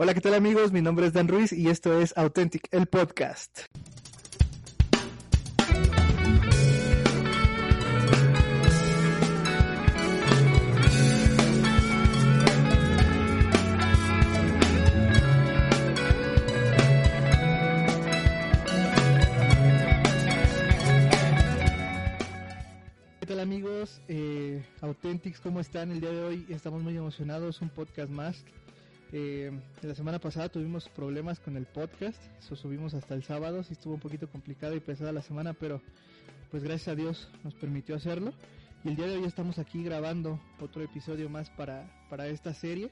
Hola, ¿qué tal amigos? Mi nombre es Dan Ruiz y esto es Authentic, el podcast. ¿Qué tal amigos? Eh, Authentics, ¿cómo están el día de hoy? Estamos muy emocionados, un podcast más. Eh, la semana pasada tuvimos problemas con el podcast, eso subimos hasta el sábado, sí estuvo un poquito complicado y pesada la semana, pero pues gracias a Dios nos permitió hacerlo. Y el día de hoy estamos aquí grabando otro episodio más para, para esta serie.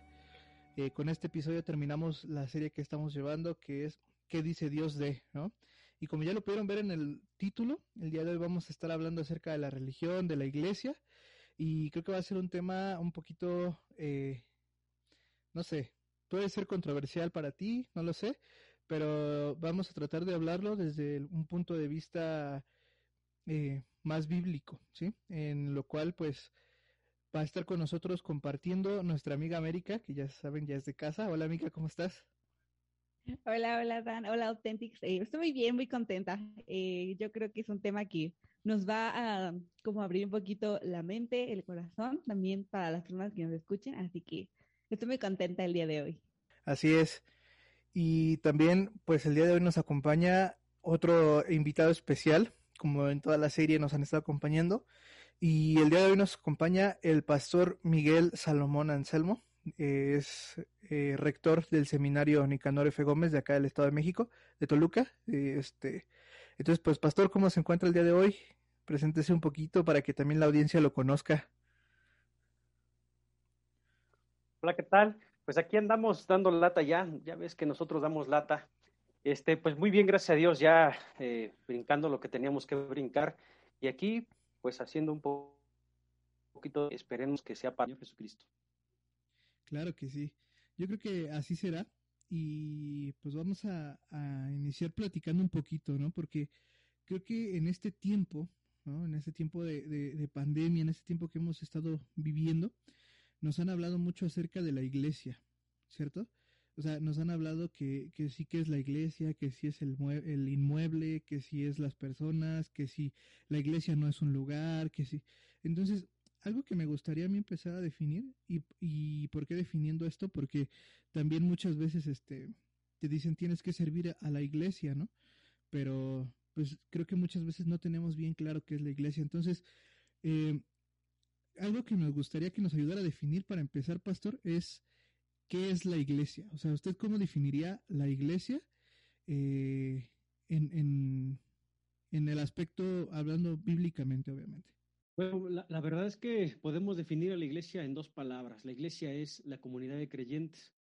Eh, con este episodio terminamos la serie que estamos llevando, que es ¿Qué dice Dios de? ¿no? Y como ya lo pudieron ver en el título, el día de hoy vamos a estar hablando acerca de la religión, de la iglesia, y creo que va a ser un tema un poquito, eh, no sé, puede ser controversial para ti, no lo sé, pero vamos a tratar de hablarlo desde un punto de vista eh, más bíblico, ¿sí? En lo cual, pues, va a estar con nosotros compartiendo nuestra amiga América, que ya saben, ya es de casa. Hola, amiga, ¿cómo estás? Hola, hola, Dan. Hola, Authentics. Eh, estoy muy bien, muy contenta. Eh, yo creo que es un tema que nos va a como abrir un poquito la mente, el corazón, también para las personas que nos escuchen. Así que estoy muy contenta el día de hoy. Así es. Y también, pues el día de hoy nos acompaña otro invitado especial, como en toda la serie nos han estado acompañando. Y el día de hoy nos acompaña el pastor Miguel Salomón Anselmo. Es eh, rector del seminario Nicanor F. Gómez de acá del Estado de México, de Toluca. Este, entonces, pues, pastor, ¿cómo se encuentra el día de hoy? Preséntese un poquito para que también la audiencia lo conozca. Hola, ¿qué tal? Pues aquí andamos dando lata ya, ya ves que nosotros damos lata. Este, pues muy bien, gracias a Dios, ya eh, brincando lo que teníamos que brincar. Y aquí, pues haciendo un po poquito, esperemos que sea para Jesucristo. Claro que sí. Yo creo que así será. Y pues vamos a, a iniciar platicando un poquito, ¿no? Porque creo que en este tiempo, ¿no? En este tiempo de, de, de pandemia, en este tiempo que hemos estado viviendo, nos han hablado mucho acerca de la iglesia, ¿cierto? O sea, nos han hablado que, que sí que es la iglesia, que sí es el, el inmueble, que sí es las personas, que sí la iglesia no es un lugar, que sí. Entonces, algo que me gustaría a mí empezar a definir, y, y por qué definiendo esto, porque también muchas veces este, te dicen tienes que servir a la iglesia, ¿no? Pero pues creo que muchas veces no tenemos bien claro qué es la iglesia. Entonces, eh, algo que nos gustaría que nos ayudara a definir para empezar, pastor, es qué es la iglesia. O sea, ¿usted cómo definiría la iglesia eh, en, en, en, el aspecto, hablando bíblicamente, obviamente? Bueno, la, verdad es que podemos definir a la iglesia en dos palabras. La iglesia es la comunidad de creyentes.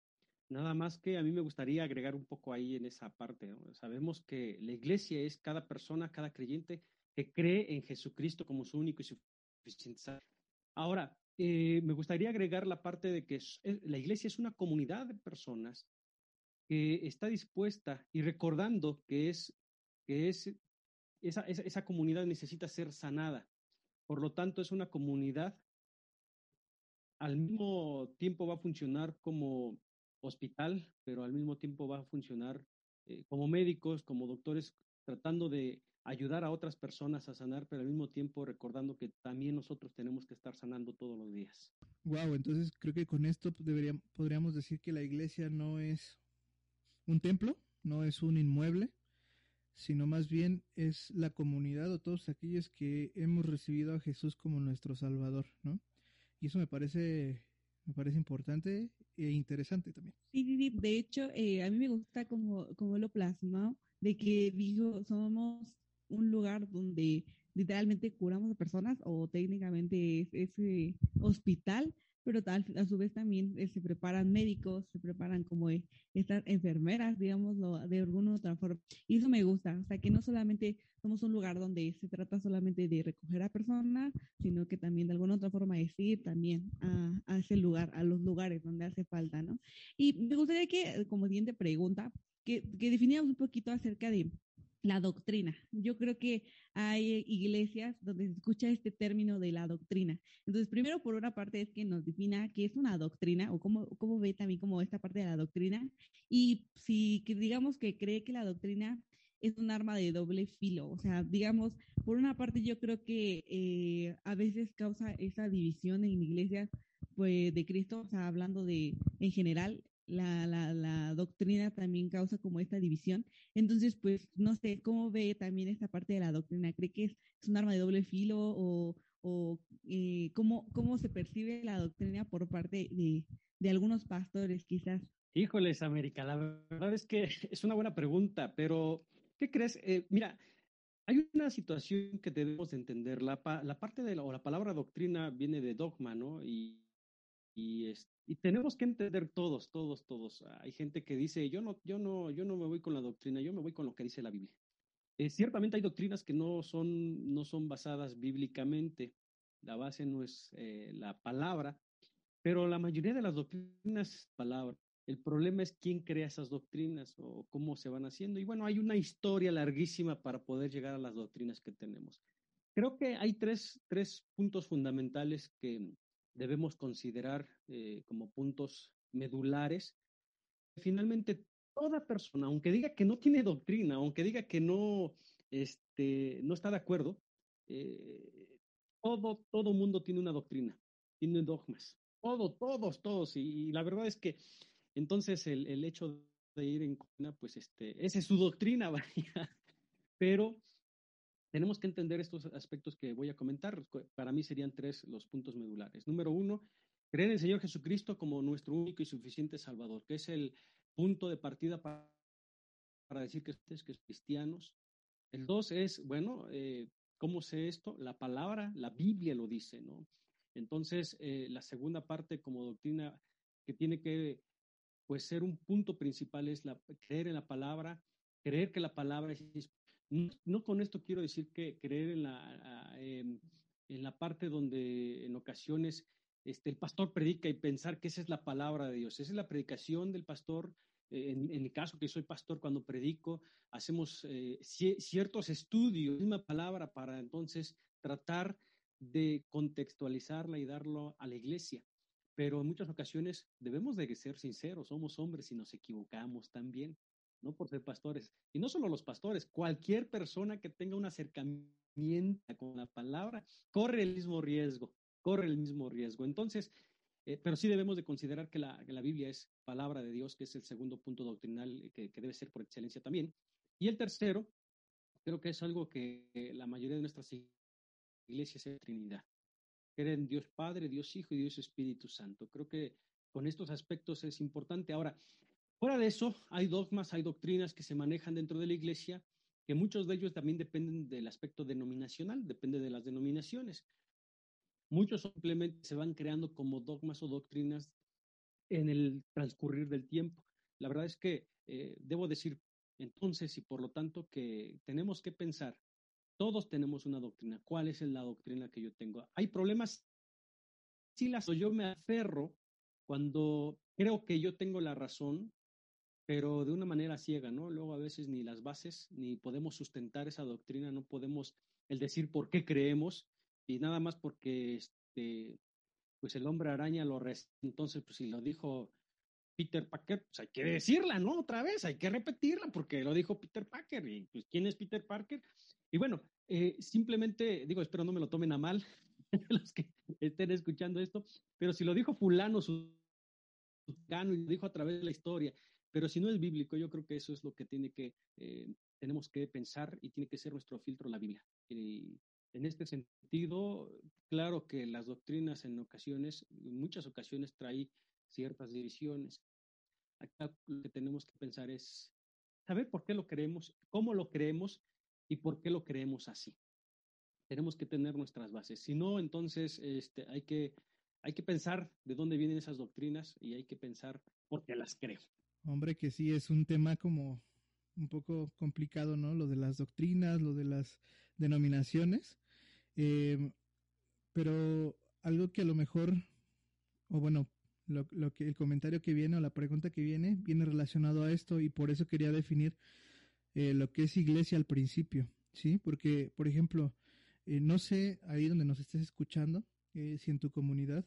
Nada más que a mí me gustaría agregar un poco ahí en esa parte. Sabemos que la iglesia es cada persona, cada creyente que cree en Jesucristo como su único y suficiente Ahora, eh, me gustaría agregar la parte de que la iglesia es una comunidad de personas que está dispuesta y recordando que es, que es esa, esa, esa comunidad necesita ser sanada. Por lo tanto, es una comunidad, al mismo tiempo va a funcionar como hospital, pero al mismo tiempo va a funcionar eh, como médicos, como doctores, tratando de ayudar a otras personas a sanar, pero al mismo tiempo recordando que también nosotros tenemos que estar sanando todos los días. Wow, entonces creo que con esto debería, podríamos decir que la iglesia no es un templo, no es un inmueble, sino más bien es la comunidad o todos aquellos que hemos recibido a Jesús como nuestro Salvador, ¿no? Y eso me parece me parece importante e interesante también. Sí, sí, sí. De hecho, eh, a mí me gusta como, como lo plasmado, de que dijo, somos un lugar donde literalmente curamos a personas o técnicamente es ese hospital, pero tal, a su vez también eh, se preparan médicos, se preparan como eh, estas enfermeras, digámoslo, de alguna otra forma. Y eso me gusta, o sea, que no solamente somos un lugar donde se trata solamente de recoger a personas, sino que también de alguna otra forma es ir también a, a ese lugar, a los lugares donde hace falta, ¿no? Y me gustaría que, como siguiente pregunta, que, que un poquito acerca de la doctrina. Yo creo que hay iglesias donde se escucha este término de la doctrina. Entonces, primero, por una parte, es que nos defina qué es una doctrina o cómo, cómo ve también como esta parte de la doctrina. Y si digamos que cree que la doctrina es un arma de doble filo. O sea, digamos, por una parte yo creo que eh, a veces causa esa división en iglesias pues, de Cristo, o sea, hablando de en general, la, la, la, doctrina también causa como esta división. Entonces, pues, no sé, ¿cómo ve también esta parte de la doctrina? ¿Cree que es, un arma de doble filo o, o eh, ¿cómo, cómo se percibe la doctrina por parte de, de algunos pastores quizás? Híjoles, América, la verdad es que es una buena pregunta, pero ¿qué crees? Eh, mira, hay una situación que debemos de entender. La, la parte de la, o la palabra doctrina viene de dogma, ¿no? Y, y, tenemos que entender todos, todos, todos. Hay gente que dice, yo no, yo no, yo no me voy con la doctrina, yo me voy con lo que dice la Biblia. Eh, ciertamente hay doctrinas que no son, no son basadas bíblicamente. La base no es eh, la palabra, pero la mayoría de las doctrinas es palabra. El problema es quién crea esas doctrinas o cómo se van haciendo. Y bueno, hay una historia larguísima para poder llegar a las doctrinas que tenemos. Creo que hay tres, tres puntos fundamentales que, debemos considerar eh, como puntos medulares. Finalmente, toda persona, aunque diga que no tiene doctrina, aunque diga que no, este, no está de acuerdo, eh, todo, todo mundo tiene una doctrina, tiene dogmas. Todo, todos, todos. Y, la verdad es que entonces el, el hecho de ir en contra, pues este, esa es su doctrina, vaya. Pero tenemos que entender estos aspectos que voy a comentar. Para mí serían tres los puntos medulares. Número uno, creer en el Señor Jesucristo como nuestro único y suficiente Salvador, que es el punto de partida para, para decir que, es cristianos. El dos es, bueno, eh, ¿cómo sé esto? La palabra, la Biblia lo dice, ¿no? Entonces, eh, la segunda parte como doctrina que tiene que pues ser un punto principal es la, creer en la palabra, creer que la palabra es no, con esto quiero decir que creer en la, en la parte donde en ocasiones este, el pastor predica y pensar que esa es la palabra de Dios. Esa es la predicación del pastor. Eh, en, en el caso que soy pastor, cuando predico, hacemos eh, ciertos estudios, misma palabra, para entonces tratar de contextualizarla y darlo a la iglesia. Pero en muchas ocasiones debemos de ser sinceros, somos hombres y nos equivocamos también no por ser pastores. Y no solo los pastores, cualquier persona que tenga un acercamiento con la palabra corre el mismo riesgo, corre el mismo riesgo. Entonces, eh, pero sí debemos de considerar que la, la, Biblia es palabra de Dios, que es el segundo punto doctrinal que, que, debe ser por excelencia también. Y el tercero, creo que es algo que la mayoría de nuestras iglesias es Trinidad. Creen en Dios Padre, Dios Hijo y Dios Espíritu Santo. Creo que con estos aspectos es importante. Ahora, Fuera de eso, hay dogmas, hay doctrinas que se manejan dentro de la iglesia, que muchos de ellos también dependen del aspecto denominacional, depende de las denominaciones. Muchos simplemente se van creando como dogmas o doctrinas en el transcurrir del tiempo. La verdad es que eh, debo decir entonces y por lo tanto que tenemos que pensar, todos tenemos una doctrina. ¿Cuál es la doctrina que yo tengo? Hay problemas si las yo me aferro cuando creo que yo tengo la razón pero de una manera ciega, ¿no? Luego a veces ni las bases, ni podemos sustentar esa doctrina, no podemos el decir por qué creemos y nada más porque este, pues el hombre araña lo entonces pues si lo dijo Peter Parker, pues hay que decirla, ¿no? Otra vez, hay que repetirla porque lo dijo Peter Parker y pues ¿quién es Peter Parker? Y bueno, eh, simplemente digo, espero no me lo tomen a mal los que estén escuchando esto, pero si lo dijo fulano, su y lo dijo a través de la historia pero si no es bíblico, yo creo que eso es lo que tiene que, eh, tenemos que pensar y tiene que ser nuestro filtro la Biblia. Y en este sentido, claro que las doctrinas en ocasiones, en muchas ocasiones trae ciertas divisiones. Acá lo que tenemos que pensar es saber por qué lo creemos, cómo lo creemos y por qué lo creemos así. Tenemos que tener nuestras bases. Si no, entonces este, hay, que, hay que pensar de dónde vienen esas doctrinas y hay que pensar por qué las creo. Hombre, que sí es un tema como un poco complicado, ¿no? Lo de las doctrinas, lo de las denominaciones. Eh, pero algo que a lo mejor, o bueno, lo, que el comentario que viene o la pregunta que viene viene relacionado a esto y por eso quería definir eh, lo que es iglesia al principio, ¿sí? Porque, por ejemplo, eh, no sé, ahí donde nos estés escuchando, si en tu comunidad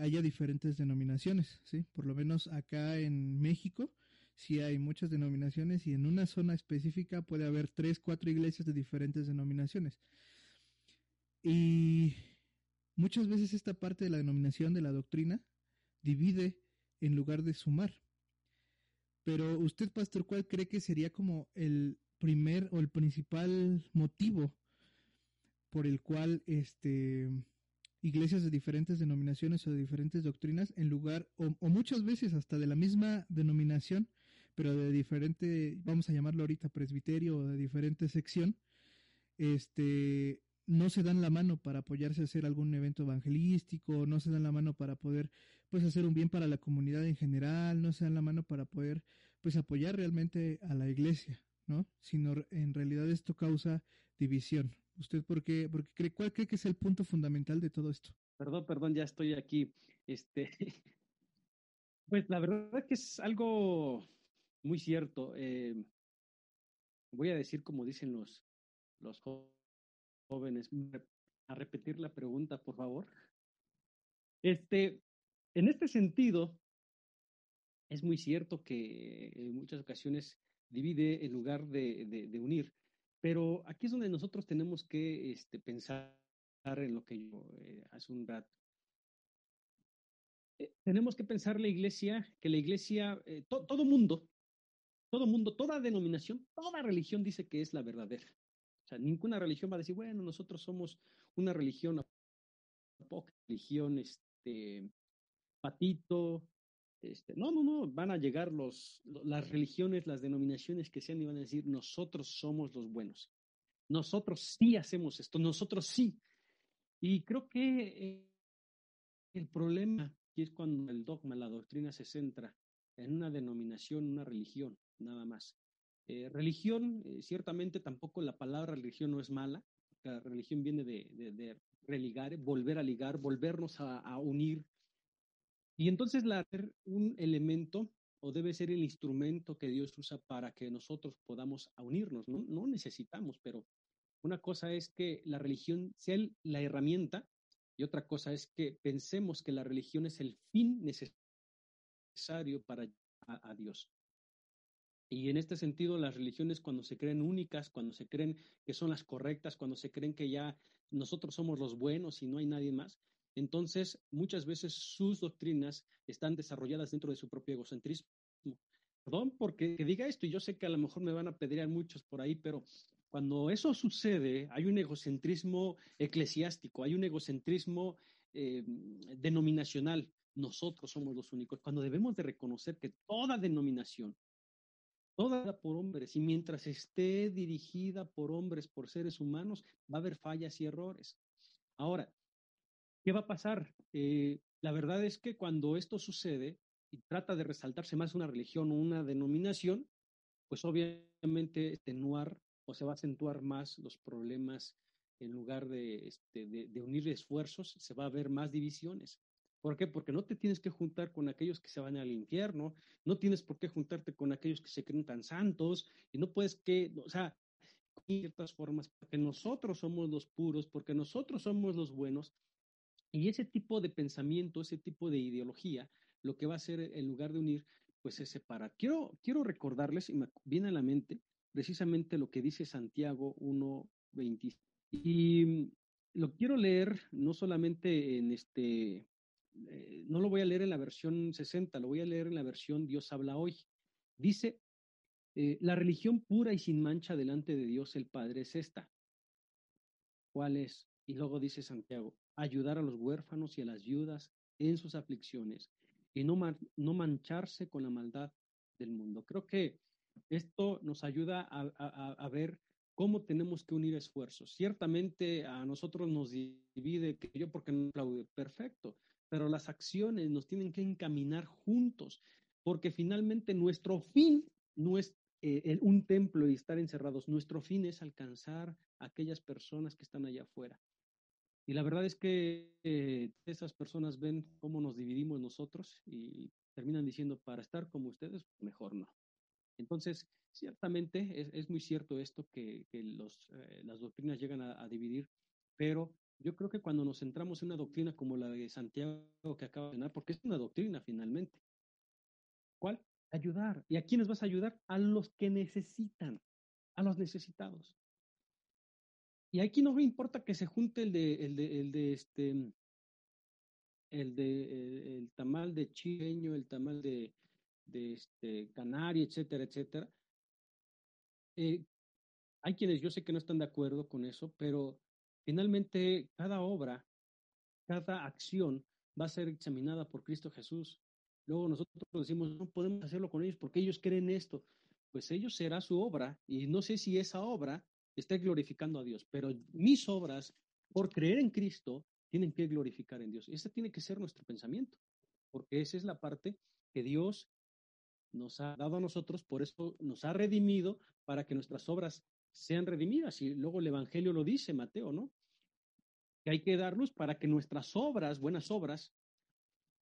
haya diferentes denominaciones, ¿sí? Por lo menos acá en México, sí hay muchas denominaciones y en una zona específica puede haber tres, cuatro iglesias de diferentes denominaciones. Y muchas veces esta parte de la denominación de la doctrina divide en lugar de sumar. Pero usted, pastor, ¿cuál cree que sería como el primer o el principal motivo por el cual este iglesias de diferentes denominaciones o de diferentes doctrinas, en lugar, o, muchas veces hasta de la misma denominación, pero de diferente, vamos a llamarlo ahorita presbiterio o de diferente sección, este, no se dan la mano para apoyarse a hacer algún evento evangelístico, no se dan la mano para poder pues hacer un bien para la comunidad en general, no se dan la mano para poder pues apoyar realmente a la iglesia, ¿no? Sino en realidad esto causa división. ¿Usted por qué, cree, cuál cree que es el punto fundamental de todo esto? Perdón, perdón, ya estoy aquí. Este, pues la verdad que es algo muy cierto. Eh, voy a decir como dicen los, los jóvenes, a repetir la pregunta, por favor. Este, en este sentido, es muy cierto que en muchas ocasiones divide en lugar de, de, unir, pero aquí es donde nosotros tenemos que este, pensar en lo que yo eh, hace un rato. Eh, tenemos que pensar la iglesia, que la iglesia, eh, todo mundo, todo mundo, toda denominación, toda religión dice que es la verdadera. O sea, ninguna religión va a decir, bueno, nosotros somos una religión, religión, este, patito, este, no, no, no, van a llegar los, las religiones, las denominaciones que sean y van a decir, nosotros somos los buenos. Nosotros sí hacemos esto, nosotros sí. Y creo que eh, el problema es cuando el dogma, la doctrina se centra en una denominación, una religión, nada más. Eh, religión, eh, ciertamente tampoco la palabra religión no es mala. La religión viene de, de, religar, volver a ligar, volvernos a, unir. Y entonces la, un elemento o debe ser el instrumento que Dios usa para que nosotros podamos unirnos. No, necesitamos, pero una cosa es que la religión sea la herramienta y otra cosa es que pensemos que la religión es el fin necesario para a Dios. Y en este sentido, las religiones cuando se creen únicas, cuando se creen que son las correctas, cuando se creen que ya nosotros somos los buenos y no hay nadie más, entonces muchas veces sus doctrinas están desarrolladas dentro de su propio egocentrismo. Perdón porque diga esto, y yo sé que a lo mejor me van a pedir muchos por ahí, pero cuando eso sucede, hay un egocentrismo eclesiástico, hay un egocentrismo eh, denominacional. Nosotros somos los únicos. Cuando debemos de reconocer que toda denominación, toda por hombres, y mientras esté dirigida por hombres, por seres humanos, va a haber fallas y errores. Ahora, ¿qué va a pasar? Eh, la verdad es que cuando esto sucede y trata de resaltarse más una religión o una denominación, pues obviamente extenuar o se va a acentuar más los problemas en lugar de, este, de unir esfuerzos, se va a ver más divisiones. ¿Por qué? Porque no te tienes que juntar con aquellos que se van al infierno, no tienes por qué juntarte con aquellos que se creen tan santos, y no puedes que, o sea, de ciertas formas, porque nosotros somos los puros, porque nosotros somos los buenos, y ese tipo de pensamiento, ese tipo de ideología, lo que va a hacer en lugar de unir, pues es separar. Quiero, quiero recordarles, y me viene a la mente, precisamente lo que dice Santiago 1.20. Y lo quiero leer no solamente en este eh, no lo voy a leer en la versión 60, lo voy a leer en la versión Dios habla hoy. Dice, eh, la religión pura y sin mancha delante de Dios el Padre es esta. ¿Cuál es? Y luego dice Santiago, ayudar a los huérfanos y a las viudas en sus aflicciones y no, no mancharse con la maldad del mundo. Creo que esto nos ayuda a, a ver cómo tenemos que unir esfuerzos. Ciertamente a nosotros nos divide que yo porque no aplaude, perfecto, pero las acciones nos tienen que encaminar juntos, porque finalmente nuestro fin no es eh, un templo y estar encerrados, nuestro fin es alcanzar a aquellas personas que están allá afuera. Y la verdad es que eh, esas personas ven cómo nos dividimos nosotros y terminan diciendo, para estar como ustedes, mejor no. Entonces, ciertamente es, es muy cierto esto que, los, eh, las doctrinas llegan a, a, dividir, pero yo creo que cuando nos centramos en una doctrina como la de Santiago que acaba de mencionar, porque es una doctrina finalmente, ¿cuál? Ayudar. ¿Y a quiénes vas a ayudar? A los que necesitan, a los necesitados. Y aquí no me importa que se junte el de, el de, el de este, el de el, tamal de chileño, el tamal de, de este canario, etcétera, etcétera. Eh, hay quienes yo sé que no están de acuerdo con eso, pero finalmente cada obra, cada acción va a ser examinada por Cristo Jesús. Luego nosotros decimos, no podemos hacerlo con ellos porque ellos creen esto. Pues ellos será su obra y no sé si esa obra está glorificando a Dios, pero mis obras, por creer en Cristo, tienen que glorificar en Dios. Ese tiene que ser nuestro pensamiento, porque esa es la parte que Dios nos ha dado a nosotros, por eso nos ha redimido para que nuestras obras sean redimidas. Y luego el Evangelio lo dice, Mateo, ¿no? Que hay que dar luz para que nuestras obras, buenas obras,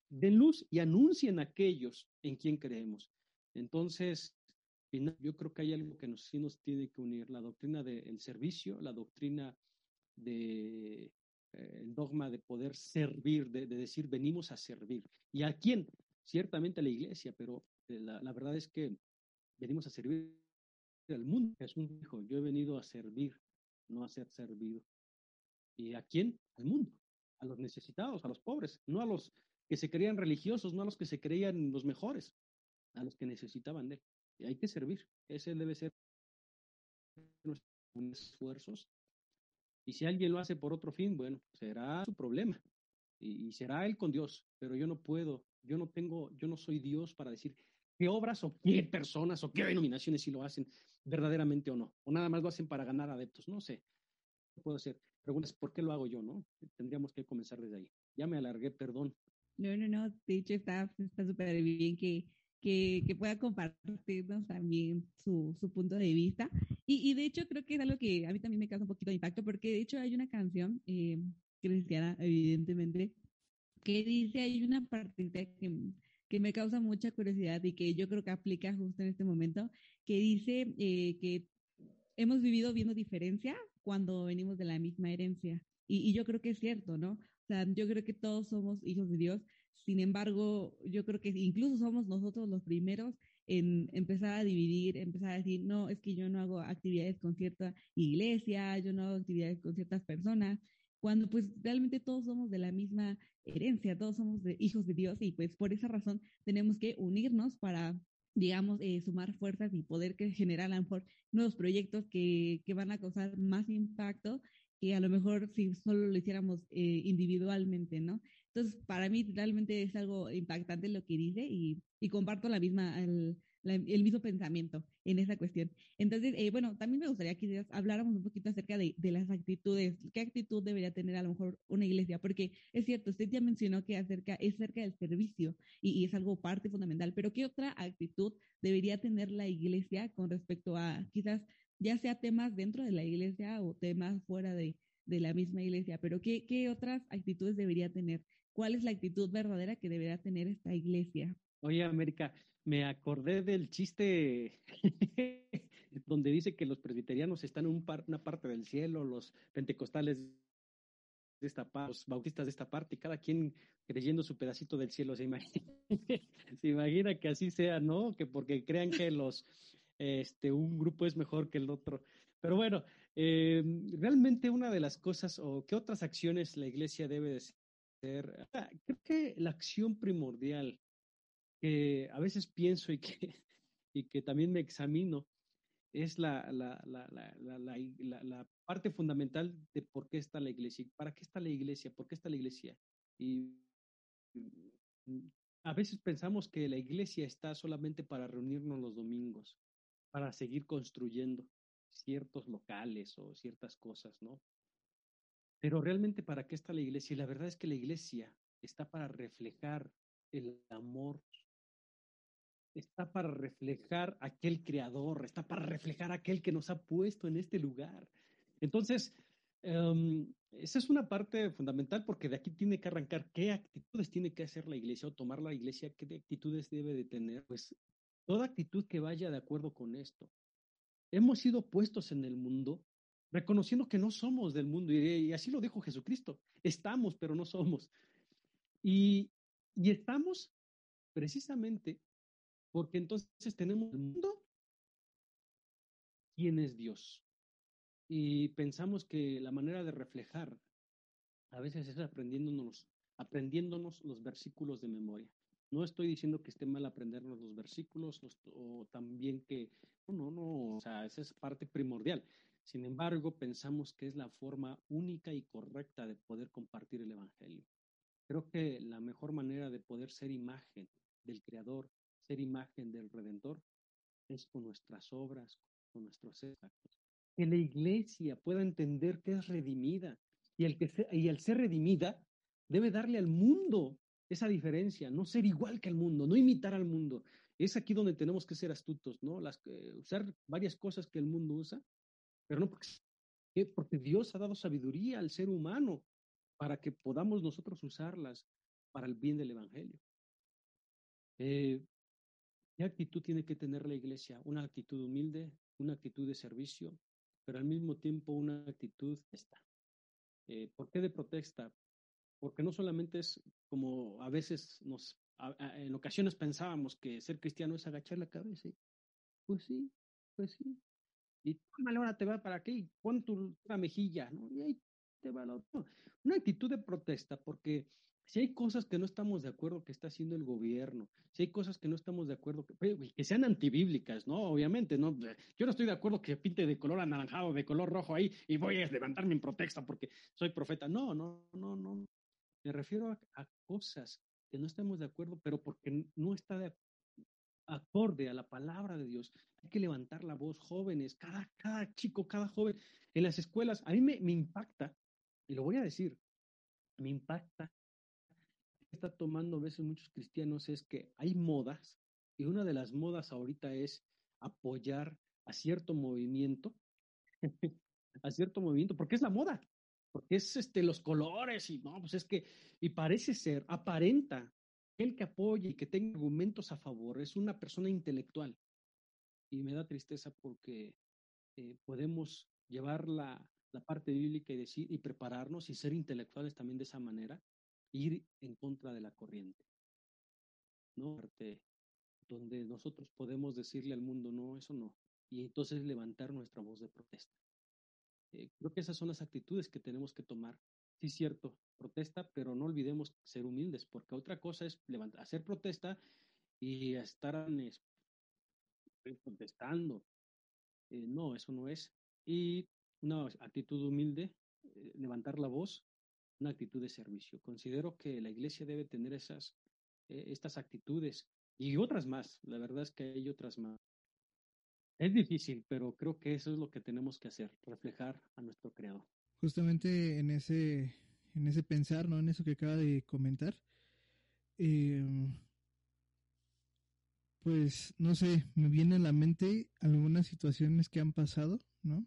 den luz y anuncien a aquellos en quien creemos. Entonces, yo creo que hay algo que nos, sí nos tiene que unir, la doctrina del servicio, la doctrina de eh, dogma de poder servir, de, de, decir venimos a servir. ¿Y a quién? Ciertamente a la iglesia, pero eh, la, la, verdad es que venimos a servir al mundo. Jesús dijo, yo he venido a servir, no a ser servido. ¿Y a quién? Al mundo, a los necesitados, a los pobres, no a los que se creían religiosos, no a los que se creían los mejores, a los que necesitaban de él. Y hay que servir. Ese debe ser nuestros esfuerzos y si alguien lo hace por otro fin, bueno, será su problema. Y, será él con Dios. Pero yo no puedo, yo no tengo, yo no soy Dios para decir qué obras o qué personas o qué denominaciones si lo hacen verdaderamente o no. O nada más lo hacen para ganar adeptos. No sé. No puedo hacer. Preguntas, ¿por qué lo hago yo? ¿No? Tendríamos que comenzar desde ahí. Ya me alargué, perdón. No, no, no. De hecho, está súper bien que que, que, pueda compartirnos también su, su punto de vista. Y, y, de hecho creo que es algo que a mí también me causa un poquito de impacto, porque de hecho hay una canción eh, cristiana, evidentemente, que dice, hay una partita que, que me causa mucha curiosidad y que yo creo que aplica justo en este momento, que dice eh, que hemos vivido viendo diferencia cuando venimos de la misma herencia. Y, y yo creo que es cierto, ¿no? O sea, yo creo que todos somos hijos de Dios, sin embargo, yo creo que incluso somos nosotros los primeros en empezar a dividir, empezar a decir, no, es que yo no hago actividades con cierta iglesia, yo no hago actividades con ciertas personas, cuando pues realmente todos somos de la misma herencia, todos somos hijos de Dios y pues por esa razón tenemos que unirnos para digamos, eh, sumar fuerzas y poder que generar a lo mejor nuevos proyectos que, que van a causar más impacto que a lo mejor si solo lo hiciéramos eh, individualmente, ¿no? Entonces, para mí realmente es algo impactante lo que dice y, y comparto la misma, el, mismo pensamiento en esa cuestión. Entonces, eh, bueno, también me gustaría que habláramos un poquito acerca de, de, las actitudes. ¿Qué actitud debería tener a lo mejor una iglesia? Porque es cierto, usted ya mencionó que acerca, es acerca del servicio y, y es algo parte fundamental, pero ¿qué otra actitud debería tener la iglesia con respecto a quizás ya sea temas dentro de la iglesia o temas fuera de, de la misma iglesia? Pero ¿qué, ¿qué otras actitudes debería tener? Cuál es la actitud verdadera que deberá tener esta iglesia. Oye, América, me acordé del chiste donde dice que los presbiterianos están en una parte del cielo, los pentecostales de esta parte, los bautistas de esta parte, y cada quien creyendo su pedacito del cielo. Se imagina, se imagina que así sea, ¿no? Que porque crean que los, este, un grupo es mejor que el otro. Pero bueno, eh, realmente una de las cosas, o qué otras acciones la iglesia debe de Ah, creo que la acción primordial que a veces pienso y que, y que también me examino es la, la, la, la, parte fundamental de por qué está la iglesia. ¿Para qué está la iglesia? ¿Por qué está la iglesia? Y mm, a veces pensamos que la iglesia está solamente para reunirnos los domingos, para seguir construyendo ciertos locales o ciertas cosas, ¿no? Pero realmente, ¿para qué está la iglesia? Y la verdad es que la iglesia está para reflejar el amor, está para reflejar aquel creador, está para reflejar aquel que nos ha puesto en este lugar. Entonces, um, esa es una parte fundamental porque de aquí tiene que arrancar qué actitudes tiene que hacer la iglesia o tomar la iglesia, qué actitudes debe de tener. Pues toda actitud que vaya de acuerdo con esto. Hemos sido puestos en el mundo reconociendo que no somos del mundo, y, así lo dijo Jesucristo, estamos, pero no somos. Y, y estamos precisamente porque entonces tenemos el mundo, ¿quién es Dios? Y pensamos que la manera de reflejar a veces es aprendiéndonos, aprendiéndonos los versículos de memoria. No estoy diciendo que esté mal aprendernos los versículos o también que, no, no, o sea, esa es parte primordial. Sin embargo, pensamos que es la forma única y correcta de poder compartir el Evangelio. Creo que la mejor manera de poder ser imagen del Creador, ser imagen del Redentor, es con nuestras obras, con nuestros actos. Que la iglesia pueda entender que es redimida y el, que y el ser redimida debe darle al mundo esa diferencia, no ser igual que el mundo, no imitar al mundo. Es aquí donde tenemos que ser astutos, ¿no? Las, usar varias cosas que el mundo usa pero no porque, porque Dios ha dado sabiduría al ser humano para que podamos nosotros usarlas para el bien del Evangelio. Eh, ¿Qué actitud tiene que tener la iglesia? Una actitud humilde, una actitud de servicio, pero al mismo tiempo una actitud esta. Eh, ¿Por qué de protesta? Porque no solamente es como a veces nos, en ocasiones pensábamos que ser cristiano es agachar la cabeza. Pues sí, pues sí, y ahora te va para aquí, pon tu la mejilla, ¿no? Y ahí te va la otra. Una actitud de protesta, porque si hay cosas que no estamos de acuerdo que está haciendo el gobierno, si hay cosas que no estamos de acuerdo que, sean antibíblicas, ¿no? Obviamente, ¿no? Yo no estoy de acuerdo que pinte de color anaranjado, de color rojo ahí y voy a levantarme en protesta porque soy profeta. No, no, no, no. Me refiero a, cosas que no estamos de acuerdo, pero porque no está de, acorde a la palabra de Dios. Hay que levantar la voz, jóvenes, cada, cada chico, cada joven en las escuelas. A mí me, me impacta, y lo voy a decir, me impacta está tomando a veces muchos cristianos es que hay modas, y una de las modas ahorita es apoyar a cierto movimiento, a cierto movimiento, porque es la moda, porque es este los colores y no, pues es que y parece ser, aparenta el que apoye y que tenga argumentos a favor es una persona intelectual. Y me da tristeza porque eh, podemos llevar la, la, parte bíblica y decir y prepararnos y ser intelectuales también de esa manera, ir en contra de la corriente. ¿No? Donde nosotros podemos decirle al mundo, no, eso no. Y entonces levantar nuestra voz de protesta. Eh, creo que esas son las actitudes que tenemos que tomar sí cierto, protesta, pero no olvidemos ser humildes, porque otra cosa es levantar, hacer protesta y estar protestando. Eh, no, eso no es. Y una actitud humilde, eh, levantar la voz, una actitud de servicio. Considero que la iglesia debe tener esas, eh, estas actitudes y otras más. La verdad es que hay otras más. Es difícil, pero creo que eso es lo que tenemos que hacer, reflejar a nuestro Creador justamente en ese, en ese pensar, ¿no? En eso que acaba de comentar. Em, pues, no sé, me viene a la mente algunas situaciones que han pasado, ¿no?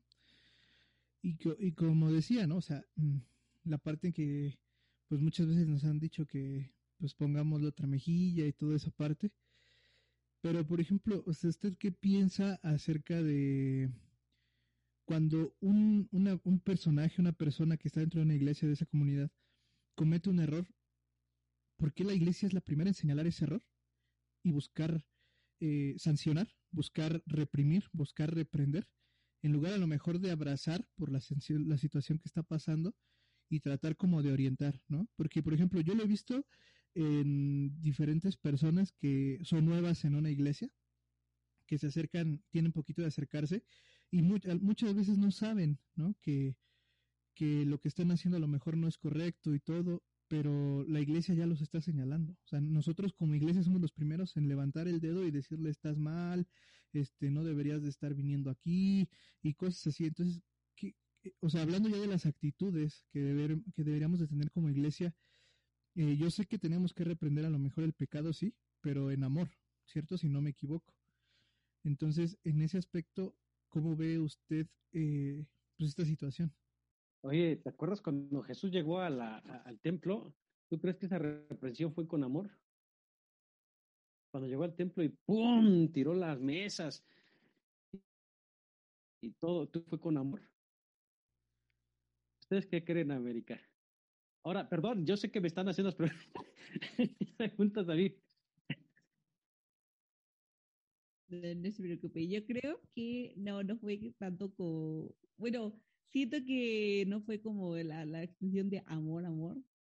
Y, y como decía, ¿no? O sea, mm, la parte en que, pues muchas veces nos han dicho que, pues pongamos la otra mejilla y toda esa parte. Pero, por ejemplo, ¿usted qué piensa acerca de cuando un, un personaje, una persona que está dentro de una iglesia de esa comunidad comete un error, ¿por qué la iglesia es la primera en señalar ese error y buscar eh, sancionar, buscar reprimir, buscar reprender, en lugar a lo mejor de abrazar por la, la situación que está pasando y tratar como de orientar, ¿no? Porque, por ejemplo, yo lo he visto en diferentes personas que son nuevas en una iglesia, que se acercan, tienen poquito de acercarse y muchas veces no saben, ¿no? Que, que lo que están haciendo a lo mejor no es correcto y todo, pero la iglesia ya los está señalando. O sea, nosotros como iglesia somos los primeros en levantar el dedo y decirle estás mal, este, no deberías de estar viniendo aquí y cosas así. Entonces, o sea, hablando ya de las actitudes que, deber, que deberíamos de tener como iglesia, eh, yo sé que tenemos que reprender a lo mejor el pecado, sí, pero en amor, ¿cierto? Si no me equivoco. Entonces, en ese aspecto, ¿Cómo ve usted eh, pues esta situación? Oye, ¿te acuerdas cuando Jesús llegó al templo? ¿Tú crees que esa represión fue con amor? cuando llegó al templo y ¡pum! tiró las mesas y todo, tú fue con amor. ¿Ustedes qué creen, América? Ahora, perdón, yo sé que me están haciendo preguntas, David. No se preocupe, yo creo que no, no fue tanto como, bueno, siento que no fue como la, la expresión de amor, amor,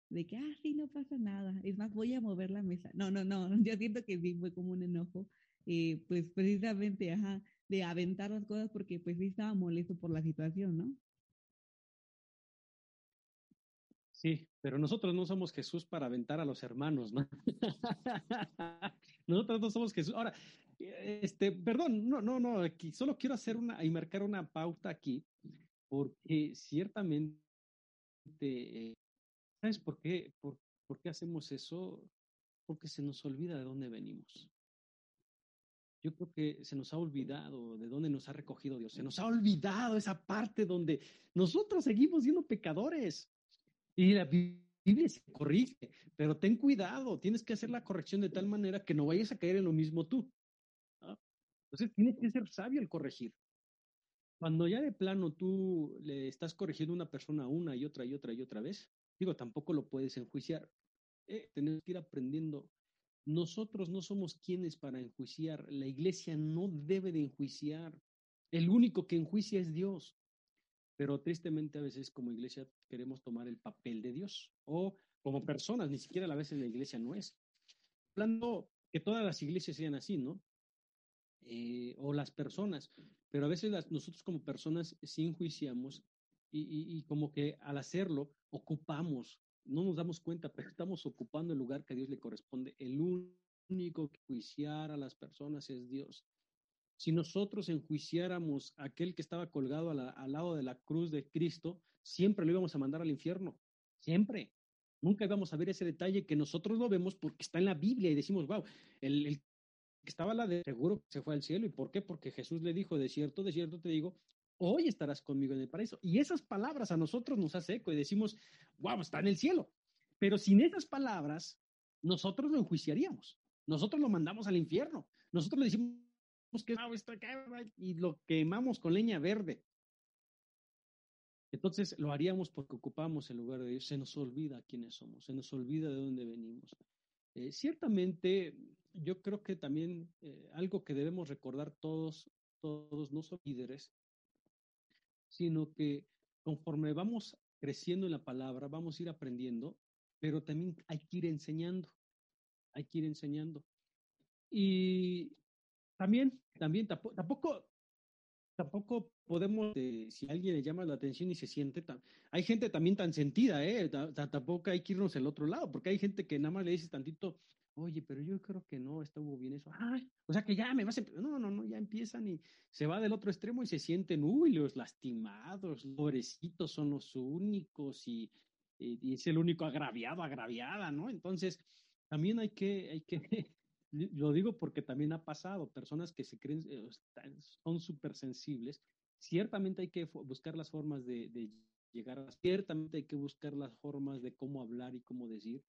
de que, ah, sí, no pasa nada, es más, voy a mover la mesa. No, no, no, yo siento que sí fue como un enojo, eh, pues precisamente, ajá, de aventar las cosas porque pues sí estaba molesto por la situación, ¿no? Sí, pero nosotros no somos Jesús para aventar a los hermanos, ¿no? nosotros no somos Jesús. Ahora, este, perdón, no, no, no, aquí solo quiero hacer una y marcar una pauta aquí, porque ciertamente, eh, ¿sabes por qué? Por, ¿Por qué hacemos eso? Porque se nos olvida de dónde venimos. Yo creo que se nos ha olvidado de dónde nos ha recogido Dios. Se nos ha olvidado esa parte donde nosotros seguimos siendo pecadores. Y la Biblia se corrige, pero ten cuidado, tienes que hacer la corrección de tal manera que no vayas a caer en lo mismo tú. Entonces tienes que ser sabio al corregir. Cuando ya de plano tú le estás corrigiendo a una persona una y otra y otra y otra vez, digo, tampoco lo puedes enjuiciar. Eh, tenemos que ir aprendiendo. Nosotros no somos quienes para enjuiciar. La iglesia no debe de enjuiciar. El único que enjuicia es Dios. Pero tristemente a veces como iglesia queremos tomar el papel de Dios o como personas, ni siquiera a veces la iglesia no es. Hablando que todas las iglesias sean así, ¿no? Eh, o las personas, pero a veces nosotros como personas sí enjuiciamos y, como que al hacerlo ocupamos, no nos damos cuenta, pero estamos ocupando el lugar que a Dios le corresponde. El único que juiciar a las personas es Dios. Si nosotros enjuiciáramos a aquel que estaba colgado al lado de la cruz de Cristo, siempre lo íbamos a mandar al infierno, siempre. Nunca íbamos a ver ese detalle que nosotros lo vemos porque está en la Biblia y decimos, wow, el, estaba la de seguro se fue al cielo. ¿Y por qué? Porque Jesús le dijo, de cierto, de cierto te digo, hoy estarás conmigo en el paraíso. Y esas palabras a nosotros nos hace eco y decimos, wow, está en el cielo. Pero sin esas palabras, nosotros lo enjuiciaríamos. Nosotros lo mandamos al infierno. Nosotros le decimos que y lo quemamos con leña verde. Entonces lo haríamos porque ocupamos el lugar de Dios. Se nos olvida quiénes somos, se nos olvida de dónde venimos. Eh, ciertamente, yo creo que también eh, algo que debemos recordar todos, todos, no solo líderes, sino que conforme vamos creciendo en la palabra, vamos a ir aprendiendo, pero también hay que ir enseñando, hay que ir enseñando. Y también, también, tampoco, tampoco podemos, eh, si alguien le llama la atención y se siente, hay gente también tan sentida, ¿eh? tampoco hay que irnos al otro lado, porque hay gente que nada más le dice tantito, oye, pero yo creo que no, estuvo bien eso. o sea que ya me vas a... No, no, no, ya empiezan y se va del otro extremo y se sienten, uy, los lastimados, los pobrecitos son los únicos y, y, es el único agraviado, agraviada, ¿no? Entonces, también hay que, hay que, lo digo porque también ha pasado, personas que se creen, eh, son súper sensibles, ciertamente hay que buscar las formas de, de llegar a, ciertamente hay que buscar las formas de cómo hablar y cómo decir,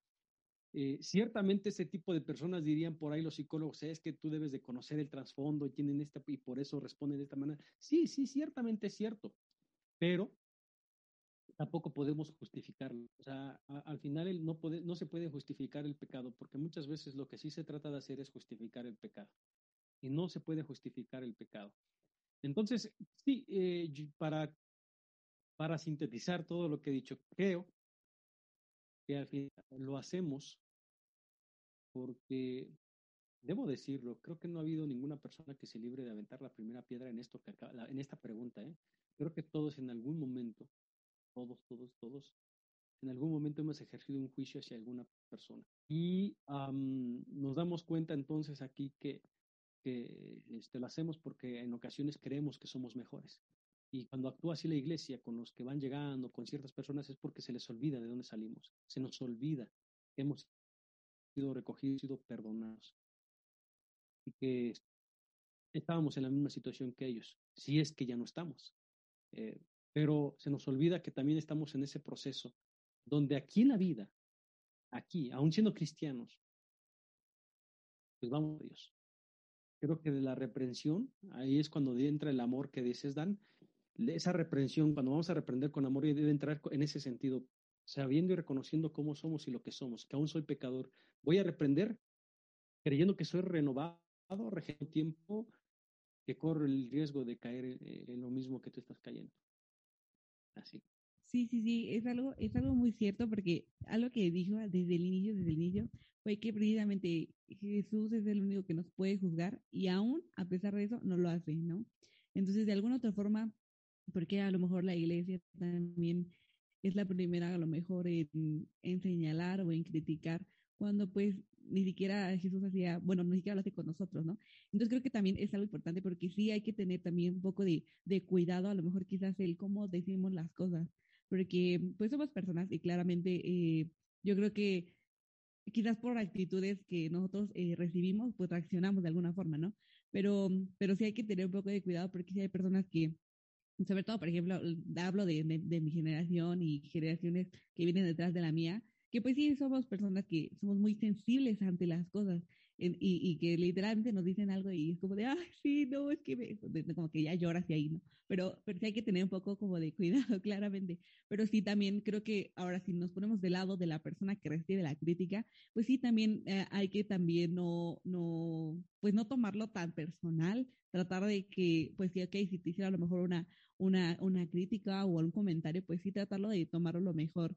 eh, ciertamente ese tipo de personas dirían por ahí los psicólogos, es que tú debes de conocer el trasfondo y tienen esta y por eso responden de esta manera. Sí, sí, ciertamente es cierto, pero tampoco podemos justificarlo. O sea, al final no, puede, no se puede justificar el pecado, porque muchas veces lo que sí se trata de hacer es justificar el pecado. Y no se puede justificar el pecado. Entonces, sí, eh, para, para sintetizar todo lo que he dicho, creo que al final lo hacemos porque debo decirlo, creo que no ha habido ninguna persona que se libre de aventar la primera piedra en esto que acaba, en esta pregunta, ¿eh? Creo que todos en algún momento, todos, todos, todos, en algún momento hemos ejercido un juicio hacia alguna persona. Y nos damos cuenta entonces aquí que, que este, lo hacemos porque en ocasiones creemos que somos mejores. Y cuando actúa así la iglesia con los que van llegando, con ciertas personas, es porque se les olvida de dónde salimos. Se nos olvida que hemos sido recogidos, sido perdonados. Y que estábamos en la misma situación que ellos, si es que ya no estamos. Eh, pero se nos olvida que también estamos en ese proceso donde aquí en la vida, aquí, aún siendo cristianos, pues vamos a Dios. Creo que de la reprensión, ahí es cuando entra el amor que dices, Dan. Esa reprensión, cuando vamos a reprender con amor, debe entrar en ese sentido, sabiendo y reconociendo cómo somos y lo que somos, que aún soy pecador. Voy a reprender creyendo que soy renovado, regenero tiempo, que corro el riesgo de caer en, lo mismo que tú estás cayendo. Así. Sí, sí, sí, es algo, es algo muy cierto porque algo que dijo desde el inicio, desde el inicio, fue que precisamente Jesús es el único que nos puede juzgar y aún a pesar de eso no lo hace, ¿no? Entonces, de alguna otra forma, porque a lo mejor la iglesia también es la primera a lo mejor en, en señalar o en criticar, cuando pues ni siquiera Jesús hacía, bueno, ni siquiera lo hace con nosotros, ¿no? Entonces creo que también es algo importante porque sí hay que tener también un poco de, de cuidado, a lo mejor quizás el cómo decimos las cosas, porque pues somos personas y claramente eh, yo creo que quizás por actitudes que nosotros eh, recibimos, pues reaccionamos de alguna forma, ¿no? Pero, pero sí hay que tener un poco de cuidado porque sí hay personas que, sobre todo, por ejemplo, hablo de, mi generación y generaciones que vienen detrás de la mía, que pues sí somos personas que somos muy sensibles ante las cosas y, y, que literalmente nos dicen algo y es como de, ay, sí, no, es que me, como que ya lloras y ahí, ¿no? Pero, pero sí hay que tener un poco como de cuidado, claramente. Pero sí también creo que ahora si nos ponemos del lado de la persona que recibe la crítica, pues sí también eh, hay que también no, no, pues no tomarlo tan personal, tratar de que, pues sí, ok, si te hiciera a lo mejor una, una, una crítica o un comentario, pues sí tratarlo de tomarlo lo mejor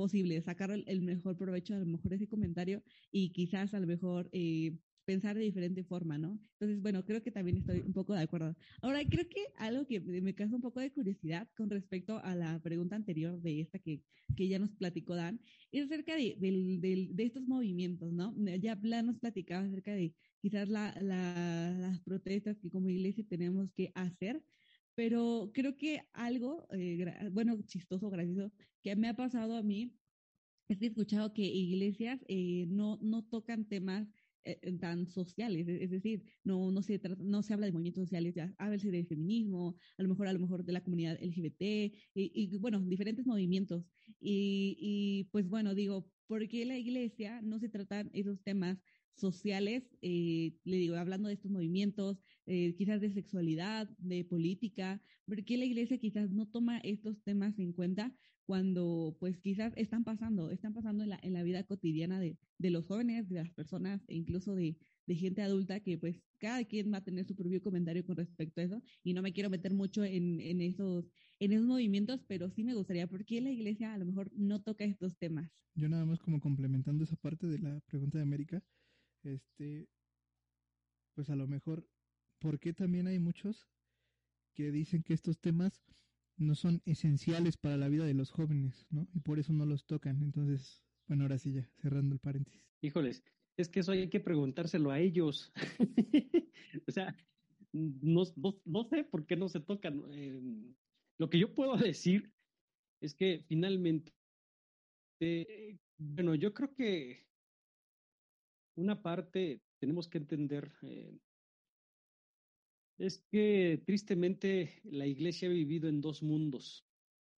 posible, sacar el, mejor provecho a lo mejor ese comentario y quizás a lo mejor eh, pensar de diferente forma, ¿no? Entonces, bueno, creo que también estoy un poco de acuerdo. Ahora, creo que algo que me causa un poco de curiosidad con respecto a la pregunta anterior de esta que, que ya nos platicó Dan, es acerca de, de estos movimientos, ¿no? Ya nos platicaba acerca de quizás la, las protestas que como iglesia tenemos que hacer, pero creo que algo, eh, bueno, chistoso, gracioso, que me ha pasado a mí, es que he escuchado que iglesias eh, no, no tocan temas eh, tan sociales, es decir, no, no, se no se habla de movimientos sociales, ya habla de feminismo, a lo mejor a lo mejor de la comunidad LGBT y, y bueno, diferentes movimientos. Y, y, pues bueno, digo, ¿por qué la iglesia no se tratan esos temas sociales, eh, le digo, hablando de estos movimientos, eh, quizás de sexualidad, de política, porque la iglesia quizás no toma estos temas en cuenta cuando pues quizás están pasando, están pasando en la, en la vida cotidiana de, de los jóvenes, de las personas e incluso de, de gente adulta que pues cada quien va a tener su propio comentario con respecto a eso y no me quiero meter mucho en, en, esos, en esos movimientos, pero sí me gustaría, ¿por qué la iglesia a lo mejor no toca estos temas? Yo nada más como complementando esa parte de la pregunta de América, este, pues a lo mejor, ¿por qué también hay muchos que dicen que estos temas no son esenciales para la vida de los jóvenes, ¿no? Y por eso no los tocan. Entonces, bueno, ahora sí ya, cerrando el paréntesis. Híjoles, es que eso hay que preguntárselo a ellos. o sea, no, no, sé por qué no se tocan. Eh, lo que yo puedo decir es que finalmente, eh, bueno, yo creo que una parte tenemos que entender eh, es que tristemente la iglesia ha vivido en dos mundos,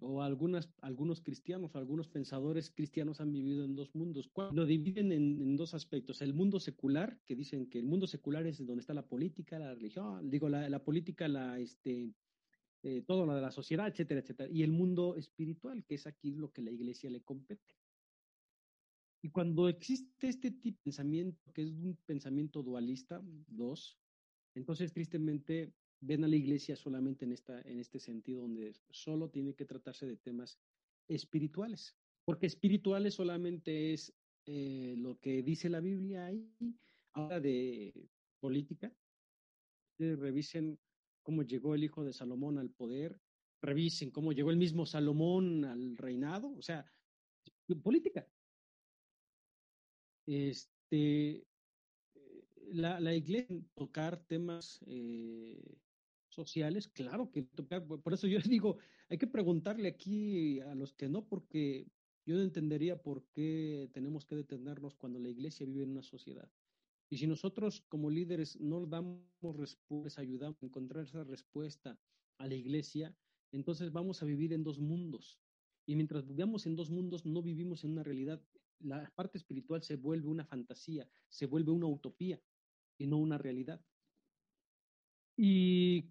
o algunos cristianos, algunos pensadores cristianos han vivido en dos mundos. Lo dividen en, dos aspectos. El mundo secular, que dicen que el mundo secular es donde está la política, la religión, digo, la, política, la, este, eh, todo lo de la sociedad, etcétera, etcétera. Y el mundo espiritual, que es aquí lo que la iglesia le compete. Y cuando existe este tipo de pensamiento, que es un pensamiento dualista, dos, entonces tristemente ven a la iglesia solamente en, esta, en este sentido, donde solo tiene que tratarse de temas espirituales, porque espirituales solamente es eh, lo que dice la Biblia ahí, ahora de política, revisen cómo llegó el hijo de Salomón al poder, revisen cómo llegó el mismo Salomón al reinado, o sea, política, este, la, la iglesia tocar temas eh, sociales, claro que tocar, por eso yo digo, hay que preguntarle aquí a los que no, porque yo no entendería por qué tenemos que detenernos cuando la iglesia vive en una sociedad. Y si nosotros como líderes no damos respuesta, ayudamos a encontrar esa respuesta a la iglesia, entonces vamos a vivir en dos mundos. Y mientras vivamos en dos mundos, no vivimos en una realidad la parte espiritual se vuelve una fantasía, se vuelve una utopía y no una realidad. Y,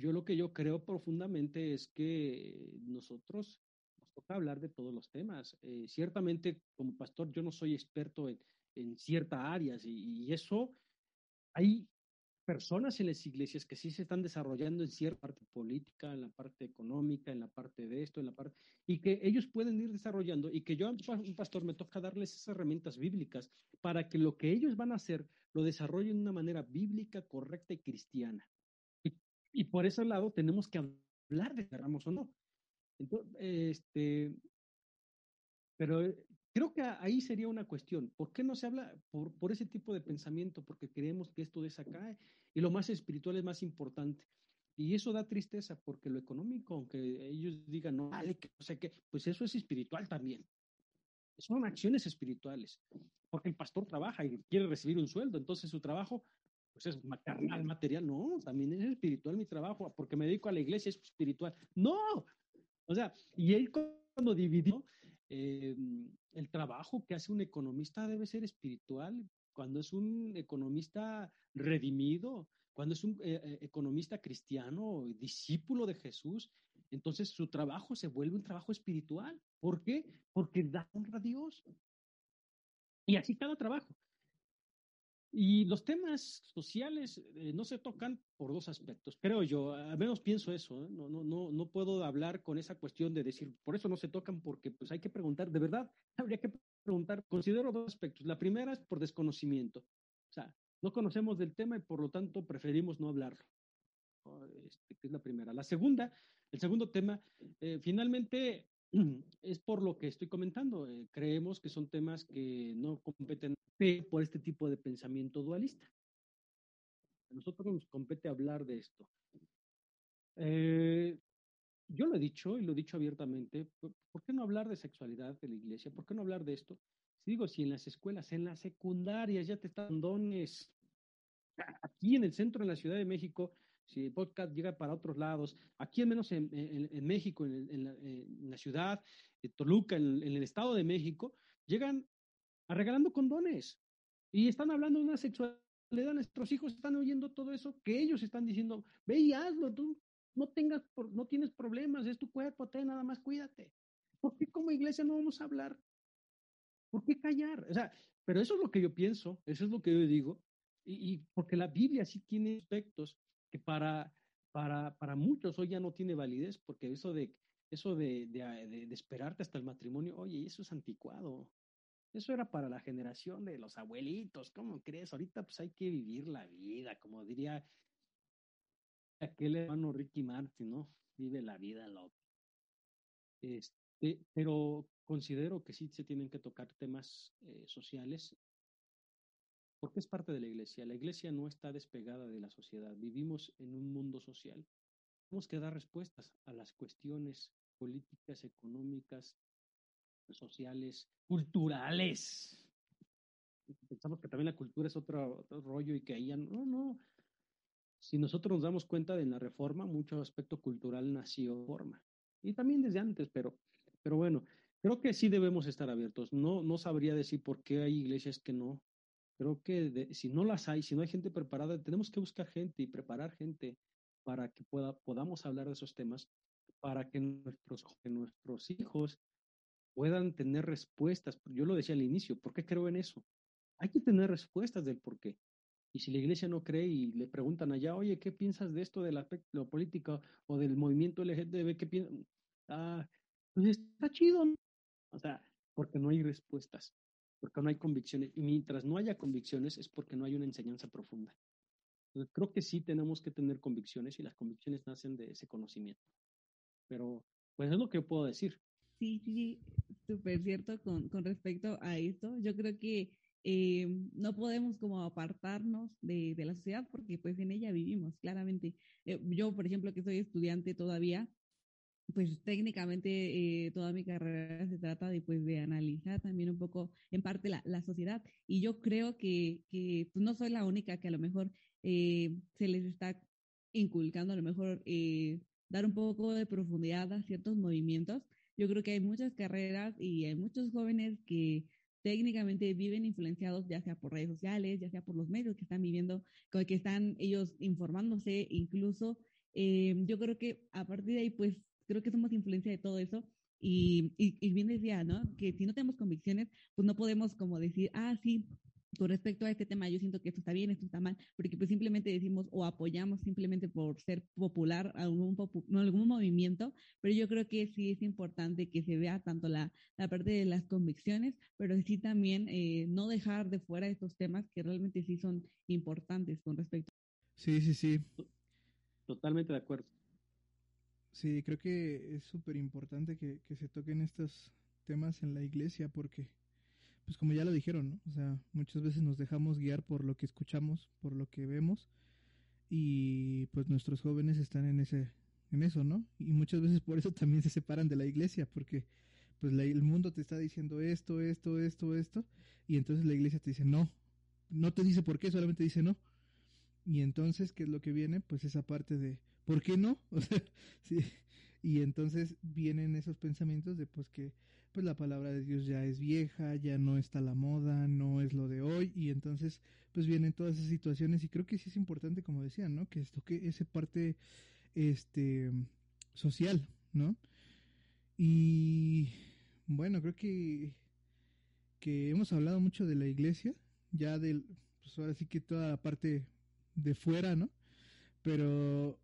yo lo que yo creo profundamente es que nosotros nos toca hablar de todos los temas. Eh, ciertamente, como pastor, yo no soy experto en, en ciertas áreas y, y, eso hay personas en las iglesias que sí se están desarrollando en cierta parte política, en la parte económica, en la parte de esto, en la parte, y que ellos pueden ir desarrollando y que yo, un pastor, me toca darles esas herramientas bíblicas para que lo que ellos van a hacer lo desarrollen de una manera bíblica, correcta y cristiana. Y, y por ese lado tenemos que hablar de Ramos o no. Entonces, este, pero Creo que ahí sería una cuestión. ¿Por qué no se habla por, por ese tipo de pensamiento? Porque creemos que esto desacae y lo más espiritual es más importante. Y eso da tristeza porque lo económico, aunque ellos digan, no, vale, que no sé qué, pues eso es espiritual también. Son acciones espirituales. Porque el pastor trabaja y quiere recibir un sueldo, entonces su trabajo pues es carnal, material. No, también es espiritual mi trabajo, porque me dedico a la iglesia, es espiritual. No. O sea, y él cuando dividió, eh, el trabajo que hace un economista debe ser espiritual. Cuando es un economista redimido, cuando es un eh, eh, economista cristiano, discípulo de Jesús, entonces su trabajo se vuelve un trabajo espiritual. ¿Por qué? Porque da honra a Dios. Y así cada trabajo. Y los temas sociales eh, no se tocan por dos aspectos, creo yo, al menos pienso eso, ¿eh? no, no, no, no puedo hablar con esa cuestión de decir, por eso no se tocan, porque pues hay que preguntar, de verdad, habría que preguntar, considero dos aspectos. La primera es por desconocimiento, o sea, no conocemos del tema y por lo tanto preferimos no hablarlo, este, es la primera. La segunda, el segundo tema, eh, finalmente es por lo que estoy comentando. Eh, creemos que son temas que no competen por este tipo de pensamiento dualista. A nosotros nos compete hablar de esto. Eh, yo lo he dicho y lo he dicho abiertamente, ¿por, qué no hablar de sexualidad de la iglesia? ¿Por qué no hablar de esto? Si digo, si en las escuelas, en las secundarias ya te están dones, aquí en el centro de la Ciudad de México, si el podcast llega para otros lados, aquí al menos en, México, en, la, ciudad, de Toluca, en, el Estado de México, llegan regalando condones y están hablando de una sexualidad. Nuestros hijos están oyendo todo eso que ellos están diciendo, ve y hazlo, tú no tengas, no tienes problemas, es tu cuerpo, te nada más cuídate. ¿Por qué como iglesia no vamos a hablar? ¿Por qué callar? O sea, pero eso es lo que yo pienso, eso es lo que yo digo, y, y porque la Biblia sí tiene aspectos que para, para, para muchos hoy ya no tiene validez, porque eso de, eso de, de, esperarte hasta el matrimonio, oye, eso es anticuado. Eso era para la generación de los abuelitos, ¿cómo crees? Ahorita pues hay que vivir la vida, como diría aquel hermano Ricky Martin, ¿no? Vive la vida loca. Este, pero considero que sí se tienen que tocar temas eh, sociales porque es parte de la iglesia. La iglesia no está despegada de la sociedad. Vivimos en un mundo social. Tenemos que dar respuestas a las cuestiones políticas, económicas, sociales, culturales. Pensamos que también la cultura es otro, rollo y que ahí ya no, no. Si nosotros nos damos cuenta de la reforma, mucho aspecto cultural nació forma. Y también desde antes, pero, pero bueno, creo que sí debemos estar abiertos. No, no sabría decir por qué hay iglesias que no, Creo que si no las hay, si no hay gente preparada, tenemos que buscar gente y preparar gente para que pueda, podamos hablar de esos temas, para que nuestros, nuestros hijos puedan tener respuestas. Yo lo decía al inicio, ¿por qué creo en eso? Hay que tener respuestas del por qué. Y si la iglesia no cree y le preguntan allá, oye, ¿qué piensas de esto de la, política o del movimiento LGTB? ¿Qué piensas? Ah, pues está chido. O sea, porque no hay respuestas porque no hay convicciones. Y mientras no haya convicciones es porque no hay una enseñanza profunda. Entonces, creo que sí tenemos que tener convicciones y las convicciones nacen de ese conocimiento. Pero, pues es lo que yo puedo decir. Sí, sí, súper cierto con, con respecto a esto. Yo creo que eh, no podemos como apartarnos de, de, la sociedad porque pues en ella vivimos, claramente. Eh, yo, por ejemplo, que soy estudiante todavía, pues técnicamente eh, toda mi carrera se trata de, pues, de analizar también un poco, en parte, la, la sociedad. Y yo creo que, que pues, no soy la única que a lo mejor eh, se les está inculcando, a lo mejor, eh, dar un poco de profundidad a ciertos movimientos. Yo creo que hay muchas carreras y hay muchos jóvenes que técnicamente viven influenciados ya sea por redes sociales, ya sea por los medios que están viviendo, que están ellos informándose, incluso eh, yo creo que a partir de ahí, pues creo que somos influencia de todo eso. Y, y, y bien decía, ¿no? Que si no tenemos convicciones, pues no podemos como decir, ah, sí, con respecto a este tema, yo siento que esto está bien, esto está mal, porque pues simplemente decimos o apoyamos simplemente por ser popular algún, no, algún movimiento, pero yo creo que sí es importante que se vea tanto la, la parte de las convicciones, pero sí también eh, no dejar de fuera estos temas que realmente sí son importantes con respecto. Sí, sí, sí. Totalmente de acuerdo. Sí, creo que es súper importante que, que se toquen estos temas en la iglesia porque pues como ya lo dijeron, ¿no? O sea, muchas veces nos dejamos guiar por lo que escuchamos, por lo que vemos y pues nuestros jóvenes están en ese en eso, ¿no? Y muchas veces por eso también se separan de la iglesia porque pues el mundo te está diciendo esto, esto, esto, esto y entonces la iglesia te dice no, no te dice por qué, solamente dice no. Y entonces, ¿qué es lo que viene? Pues esa parte de ¿por qué no? O sea, sí. Y entonces vienen esos pensamientos de pues que pues la palabra de Dios ya es vieja, ya no está la moda, no es lo de hoy y entonces pues vienen todas esas situaciones y creo que sí es importante como decían, ¿no? Que esto que ese parte este social, ¿no? Y bueno, creo que que hemos hablado mucho de la iglesia, ya del pues ahora sí que toda la parte de fuera, ¿no? Pero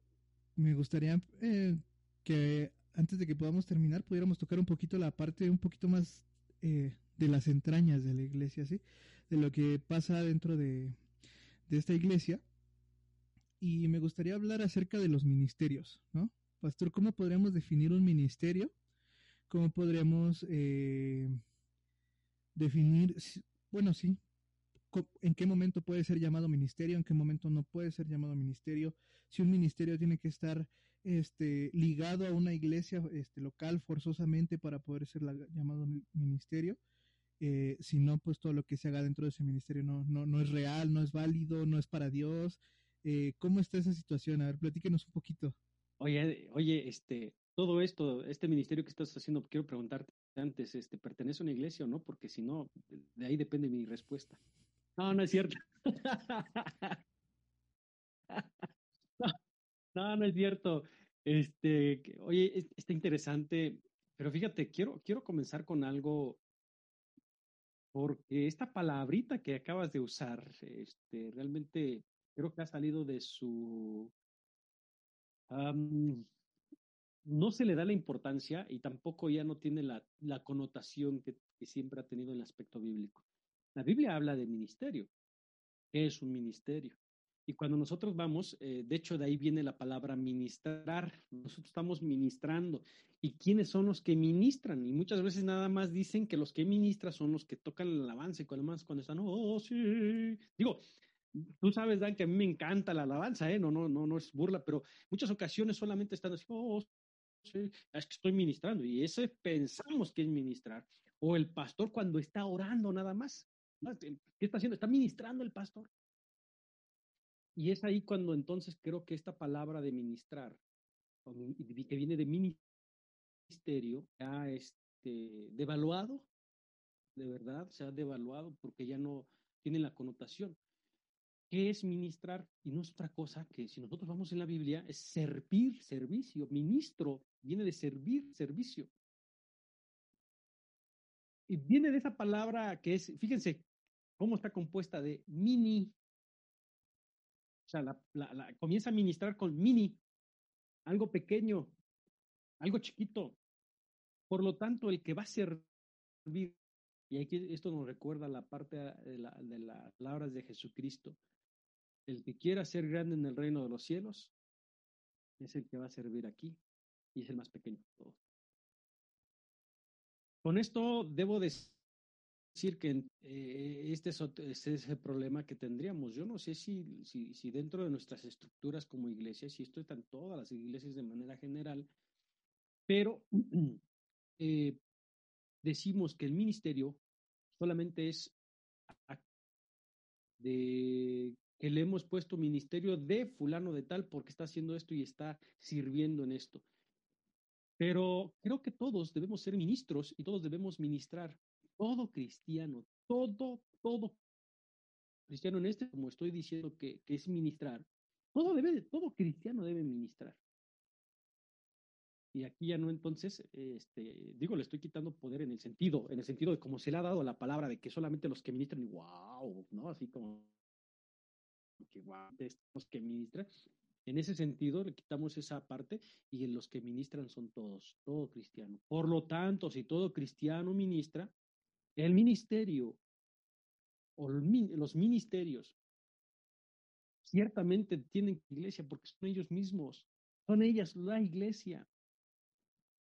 me gustaría eh, que antes de que podamos terminar, pudiéramos tocar un poquito la parte un poquito más eh, de las entrañas de la iglesia, ¿sí? De lo que pasa dentro de, de esta iglesia. Y me gustaría hablar acerca de los ministerios, ¿no? Pastor, ¿cómo podríamos definir un ministerio? ¿Cómo podríamos eh, definir, bueno, sí, en qué momento puede ser llamado ministerio, en qué momento no puede ser llamado ministerio, si un ministerio tiene que estar este, ligado a una iglesia este, local forzosamente para poder ser llamado ministerio. Eh, si no, pues todo lo que se haga dentro de ese ministerio no, no, no es real, no es válido, no es para Dios. Eh, ¿Cómo está esa situación? A ver, platíquenos un poquito. Oye, oye, este, todo esto, este ministerio que estás haciendo, quiero preguntarte antes, este, ¿pertenece a una iglesia o no? Porque si no, de ahí depende mi respuesta. No, no es cierto. No, no es cierto. Este, oye, está interesante, pero fíjate, quiero, quiero comenzar con algo, porque esta palabrita que acabas de usar, este, realmente creo que ha salido de su... no se le da la importancia y tampoco ya no tiene la, la connotación que, siempre ha tenido en el aspecto bíblico. La Biblia habla de ministerio. ¿Qué es un ministerio? Y cuando nosotros vamos, eh, de hecho de ahí viene la palabra ministrar, nosotros estamos ministrando. ¿Y quiénes son los que ministran? Y muchas veces nada más dicen que los que ministran son los que tocan el alabanza y cuando cuando están, oh, sí. Digo, tú sabes, Dan, que a mí me encanta la alabanza, ¿eh? No, no, no, no es burla, pero muchas ocasiones solamente están así, oh, sí, es que estoy ministrando. Y ese pensamos que es ministrar. O el pastor cuando está orando nada más. ¿Qué está haciendo? Está ministrando el pastor. Y es ahí cuando entonces creo que esta palabra de ministrar, que viene de ministerio, ha este, devaluado, de verdad, se ha devaluado porque ya no tiene la connotación. ¿Qué es ministrar? Y no es otra cosa que si nosotros vamos en la Biblia, es servir, servicio. Ministro viene de servir, servicio. Y viene de esa palabra que es, fíjense cómo está compuesta de mini, sea, la, comienza a ministrar con mini, algo pequeño, algo chiquito. Por lo tanto, el que va a servir, y aquí esto nos recuerda la parte de, la, de las palabras de Jesucristo, el que quiera ser grande en el reino de los cielos, es el que va a servir aquí y es el más pequeño de todos. Con esto debo decir decir que eh, este, es, el problema que tendríamos. Yo no sé si, si, dentro de nuestras estructuras como iglesias, si esto está en todas las iglesias de manera general, pero eh, decimos que el ministerio solamente es de que le hemos puesto ministerio de fulano de tal porque está haciendo esto y está sirviendo en esto. Pero creo que todos debemos ser ministros y todos debemos ministrar. Todo cristiano, todo, todo cristiano en este, como estoy diciendo que, que es ministrar, todo debe, todo cristiano debe ministrar. Y aquí ya no, entonces, este, digo, le estoy quitando poder en el sentido, en el sentido de cómo se le ha dado la palabra de que solamente los que ministran, wow, ¿no? Así como que wow, los que ministran. En ese sentido, le quitamos esa parte y los que ministran son todos, todo cristiano. Por lo tanto, si todo cristiano ministra, el ministerio o los ministerios ciertamente tienen iglesia porque son ellos mismos, son ellas la iglesia.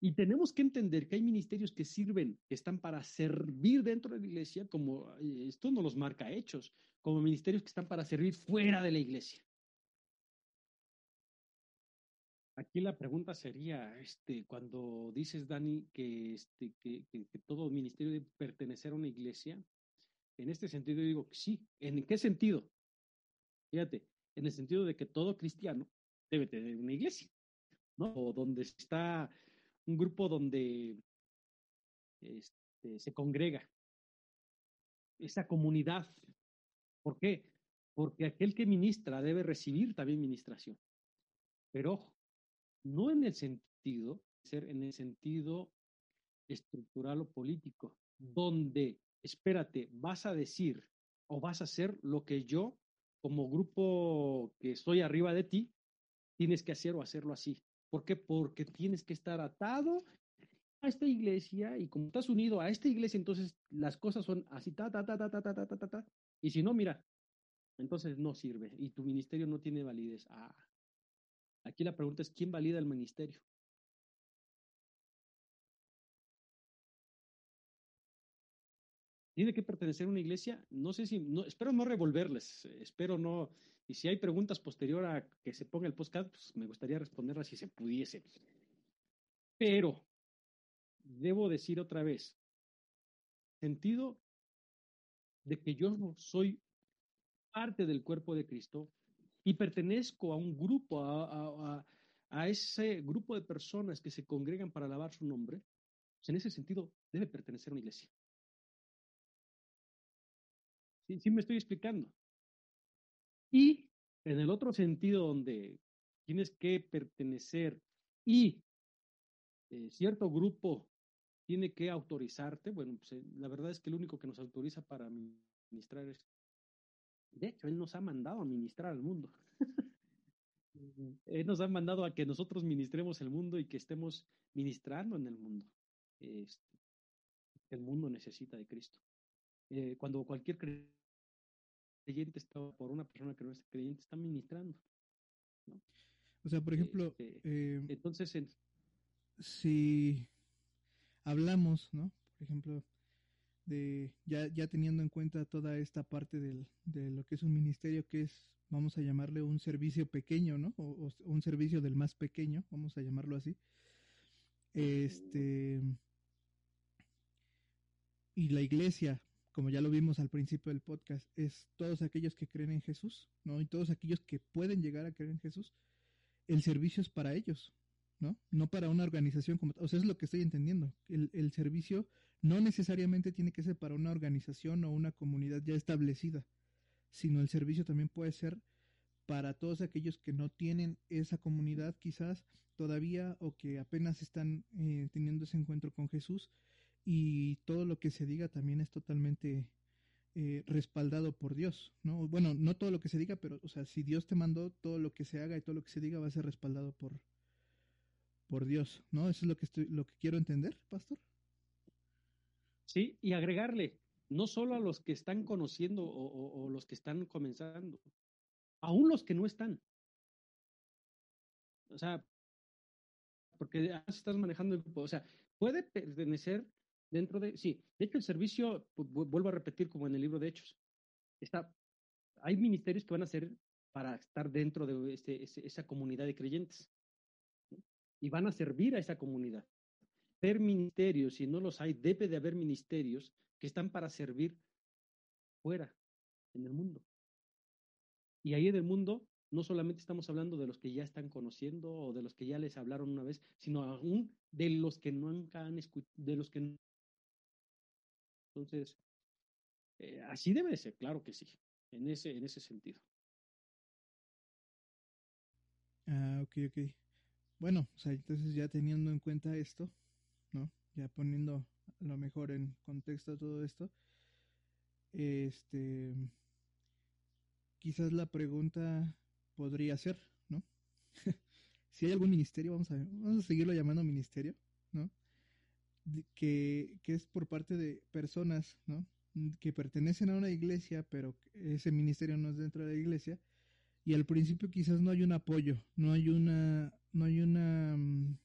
Y tenemos que entender que hay ministerios que sirven, que están para servir dentro de la iglesia, como eh, esto no los marca hechos, como ministerios que están para servir fuera de la iglesia. Aquí la pregunta sería, este, cuando dices, Dani, que, este, que, que, que todo ministerio debe pertenecer a una iglesia, en este sentido digo que sí. ¿En qué sentido? Fíjate, en el sentido de que todo cristiano debe tener una iglesia, ¿no? O donde está un grupo donde este, se congrega esa comunidad. ¿Por qué? Porque aquel que ministra debe recibir también ministración. Pero ojo, no en el sentido, ser en el sentido estructural o político, donde, espérate, vas a decir o vas a hacer lo que yo, como grupo que estoy arriba de ti, tienes que hacer o hacerlo así. ¿Por qué? Porque tienes que estar atado a esta iglesia y como estás unido a esta iglesia, entonces las cosas son así, ta, ta, ta, ta, ta, ta, ta, ta, ta, Y si no, mira, entonces no sirve y tu ministerio no tiene validez. Ah, aquí la pregunta es, ¿quién valida el ministerio? ¿Tiene que pertenecer a una iglesia? No sé si, no, espero no revolverles, espero no, y si hay preguntas posterior a que se ponga el podcast, pues me gustaría responderlas si se pudiese. Pero, debo decir otra vez, sentido de que yo soy parte del cuerpo de Cristo y pertenezco a un grupo, a, a, a ese grupo de personas que se congregan para alabar su nombre, pues en ese sentido debe pertenecer a una iglesia. Sí, sí me estoy explicando. Y en el otro sentido donde tienes que pertenecer y eh, cierto grupo tiene que autorizarte, bueno, pues eh, la verdad es que el único que nos autoriza para ministrar es, de hecho, Él nos ha mandado a ministrar al mundo. Él nos ha mandado a que nosotros ministremos el mundo y que estemos ministrando en el mundo. Este, el mundo necesita de Cristo. Eh, cuando cualquier creyente está por una persona que no es creyente, está ministrando. ¿no? O sea, por ejemplo, Este, eh, entonces, en- si hablamos, ¿no? Por ejemplo, de ya, ya teniendo en cuenta toda esta parte del, de lo que es un ministerio, que es, vamos a llamarle un servicio pequeño, ¿no? O, un servicio del más pequeño, vamos a llamarlo así. Este. Y la iglesia, como ya lo vimos al principio del podcast, es todos aquellos que creen en Jesús, ¿no? Y todos aquellos que pueden llegar a creer en Jesús. El servicio es para ellos, ¿no? No para una organización como O sea, es lo que estoy entendiendo. El, el servicio no necesariamente tiene que ser para una organización o una comunidad ya establecida, sino el servicio también puede ser para todos aquellos que no tienen esa comunidad quizás todavía o que apenas están eh, teniendo ese encuentro con Jesús y todo lo que se diga también es totalmente eh, respaldado por Dios, ¿no? Bueno, no todo lo que se diga, pero, o sea, si Dios te mandó, todo lo que se haga y todo lo que se diga va a ser respaldado por, por Dios, ¿no? Eso es lo que estoy, lo que quiero entender, pastor. Sí, y agregarle, no solo a los que están conociendo o, los que están comenzando, aún los que no están. O sea, porque estás manejando el grupo, o sea, puede pertenecer dentro de, sí, de hecho el servicio, pu- vu- vuelvo a repetir como en el libro de Hechos, está, hay ministerios que van a ser para estar dentro de ese- esa comunidad de creyentes. Y van a servir a esa comunidad haber ministerios, si no los hay, debe de haber ministerios que están para servir fuera, en el mundo. Y ahí en el mundo no solamente estamos hablando de los que ya están conociendo o de los que ya les hablaron una vez, sino aún de los que nunca han escuchado, de los que... Entonces, eh, así debe ser, claro que sí, en ese, en ese sentido. Ah, ok, ok. Bueno, o sea, entonces ya teniendo en cuenta esto, ¿no? Ya poniendo lo mejor en contexto todo esto, este, quizás la pregunta podría ser, ¿no? si hay algún ministerio, vamos a, vamos a seguirlo llamando ministerio, ¿no? que, que es por parte de personas, ¿no? Que pertenecen a una iglesia, pero ese ministerio no es dentro de la iglesia, y al principio quizás no hay un apoyo, no hay una, no hay una, mm,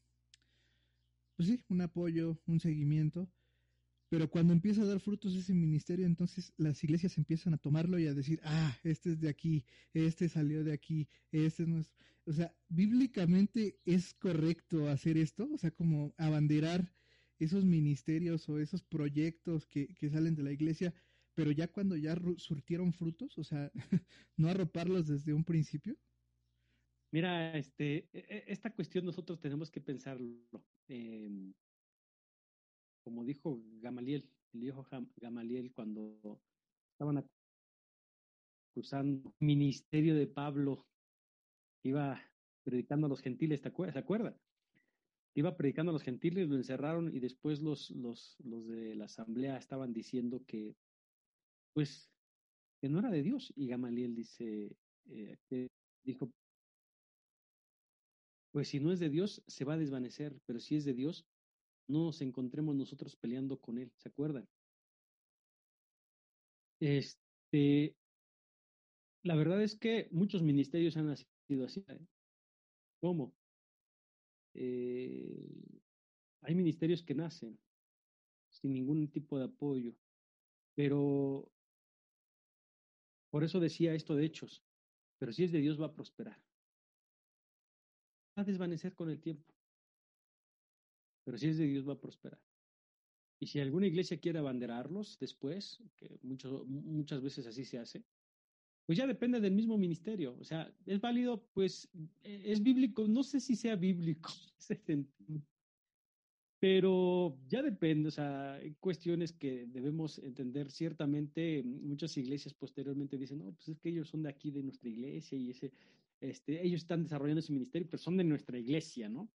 pues sí, un apoyo, un seguimiento, pero cuando empieza a dar frutos ese ministerio, entonces las iglesias empiezan a tomarlo y a decir, ah, este es de aquí, este salió de aquí, este es nuestro. O sea, bíblicamente es correcto hacer esto, o sea, como abanderar esos ministerios o esos proyectos que, que salen de la iglesia, pero ya cuando ya surtieron frutos, o sea, no arroparlos desde un principio. Mira, este, e, e, esta cuestión nosotros tenemos que pensarlo. Eh, como dijo Gamaliel, el hijo Gamaliel, cuando estaban acusando el ministerio de Pablo, iba predicando a los gentiles. ¿Se acuerda? Iba predicando a los gentiles, lo encerraron y después los, los, los de la asamblea estaban diciendo que, pues, que no era de Dios. Y Gamaliel dice, eh, dijo, pues si no es de Dios, se va a desvanecer, pero si es de Dios, no nos encontremos nosotros peleando con él, ¿se acuerdan? Este, la verdad es que muchos ministerios han nacido así. ¿eh? ¿Cómo? Eh, hay ministerios que nacen sin ningún tipo de apoyo, pero por eso decía esto de hechos, pero si es de Dios va a prosperar. A desvanecer con el tiempo pero si es de Dios va a prosperar. Y si alguna iglesia quiere abanderarlos después, que mucho, muchas veces así se hace, pues ya depende del mismo ministerio. O sea, es válido, pues e, es bíblico, no sé si sea bíblico pero ya depende, o sea, hay cuestiones que debemos entender. Ciertamente, muchas iglesias posteriormente dicen, no, pues es que ellos son de aquí, de nuestra iglesia, y ese, este, ellos están desarrollando ese ministerio, pero son de nuestra iglesia, ¿no?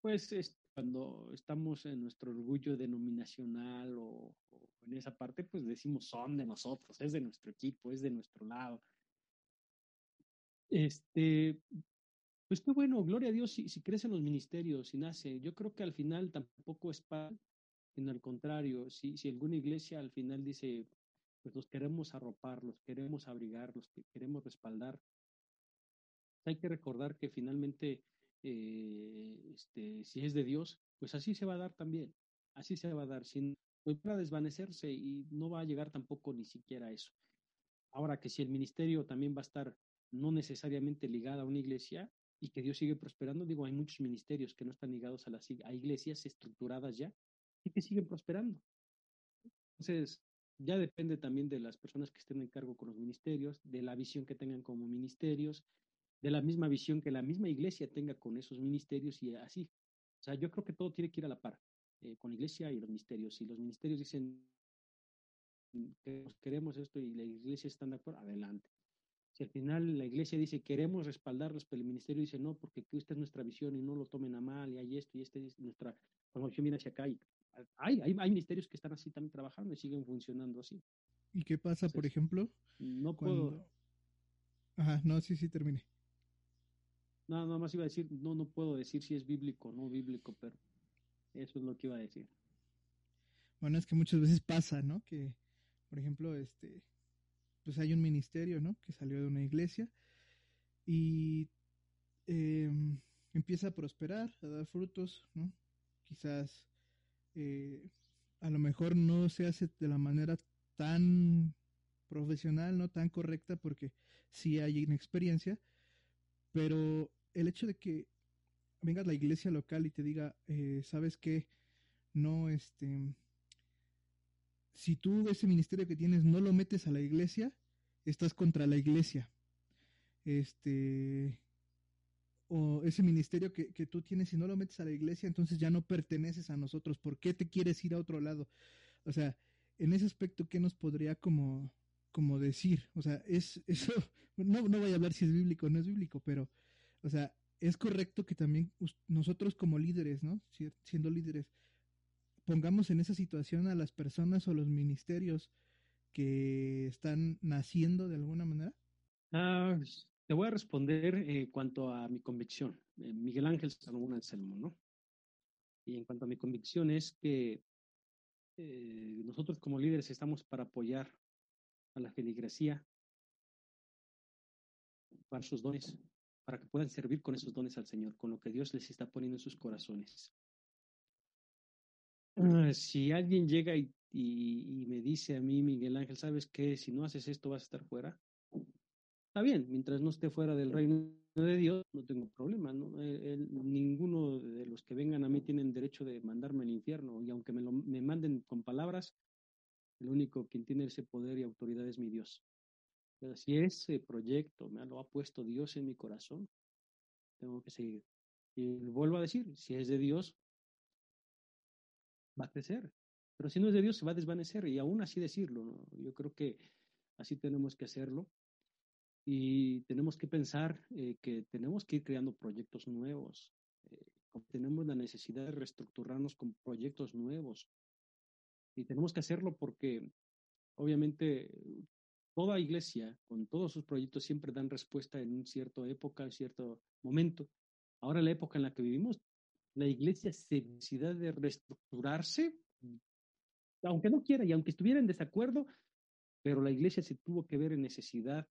Pues cuando estamos en nuestro orgullo denominacional o, en esa parte, pues decimos son de nosotros, es de nuestro equipo, es de nuestro lado. Este, pues qué bueno, gloria a Dios si, si crecen los ministerios, si nace. Yo creo que al final tampoco es para, en al contrario, si, si alguna iglesia al final dice, pues los queremos arropar, los queremos abrigar, los queremos respaldar, hay que recordar que finalmente eh, este, si es de Dios, pues así se va a dar también, así se va a dar, sin pues va a desvanecerse y no va a llegar tampoco ni siquiera a eso. Ahora que si el ministerio también va a estar no necesariamente ligado a una iglesia y que Dios sigue prosperando, digo, hay muchos ministerios que no están ligados a las a iglesias estructuradas ya y que siguen prosperando. Entonces, ya depende también de las personas que estén en cargo con los ministerios, de la visión que tengan como ministerios, de la misma visión que la misma iglesia tenga con esos ministerios y así. O sea, yo creo que todo tiene que ir a la par, eh, con la iglesia y los ministerios. Si los ministerios dicen que queremos esto y la iglesia está de acuerdo, adelante. Si al final la iglesia dice queremos respaldarlos, pero el ministerio dice no, porque esta es nuestra visión y no lo tomen a mal, y hay esto y esta es nuestra formación viene hacia acá. Y hay, hay, hay ministerios que están así también trabajando y siguen funcionando así. ¿Y qué pasa, por ejemplo? No puedo. Ajá, no, sí, sí, termine. No, nada más iba a decir, no, no puedo decir si es bíblico o no bíblico, pero eso es lo que iba a decir. Bueno, es que muchas veces pasa, ¿no? Que, por ejemplo, este, pues hay un ministerio, ¿no? Que salió de una iglesia y em, empieza a prosperar, a dar frutos, ¿no? Quizás eh, a lo mejor no se hace de la manera tan profesional, no tan correcta, porque sí hay inexperiencia, pero el hecho de que venga la iglesia local y te diga, eh, ¿sabes qué? No, este, si tú ese ministerio que tienes no lo metes a la iglesia, estás contra la iglesia. este, o ese ministerio que, que, tú tienes y no lo metes a la iglesia, entonces ya no perteneces a nosotros. ¿Por qué te quieres ir a otro lado? O sea, en ese aspecto, ¿qué nos podría como, como decir? O sea, es eso, no, no voy a hablar si es bíblico o no es bíblico, pero, o sea, es correcto que también nosotros como líderes, ¿no? Siendo líderes, pongamos en esa situación a las personas o los ministerios que están naciendo de alguna manera? Ah, te voy a responder en cuanto a mi convicción. Eh, Miguel Ángel Salomón Anselmo, ¿no? Y en cuanto a mi convicción es que eh, nosotros como líderes estamos para apoyar a la feligresía para sus dones, para que puedan servir con esos dones al Señor, con lo que Dios les está poniendo en sus corazones. Ah, si alguien llega y, me dice a mí, Miguel Ángel, ¿sabes qué? Si no haces esto vas a estar fuera. Está bien, mientras no esté fuera del reino de Dios, no tengo problema. ¿no? ninguno de los que vengan a mí tienen derecho de mandarme al infierno. Y aunque me, lo, me manden con palabras, el único quien tiene ese poder y autoridad es mi Dios. Si ese proyecto me lo ha puesto Dios en mi corazón, tengo que seguir. Y vuelvo a decir, si es de Dios, va a crecer. Pero si no es de Dios, se va a desvanecer y aún así decirlo. Yo creo que así tenemos que hacerlo. Y tenemos que pensar eh, que tenemos que ir creando proyectos nuevos. Eh, tenemos la necesidad de reestructurarnos con proyectos nuevos. Y tenemos que hacerlo porque, obviamente, toda iglesia, con todos sus proyectos, siempre dan respuesta en una cierta época, en cierto momento. Ahora, la época en la que vivimos, la iglesia se necesita de reestructurarse, aunque no quiera y aunque estuviera en desacuerdo, pero la iglesia se tuvo que ver en necesidad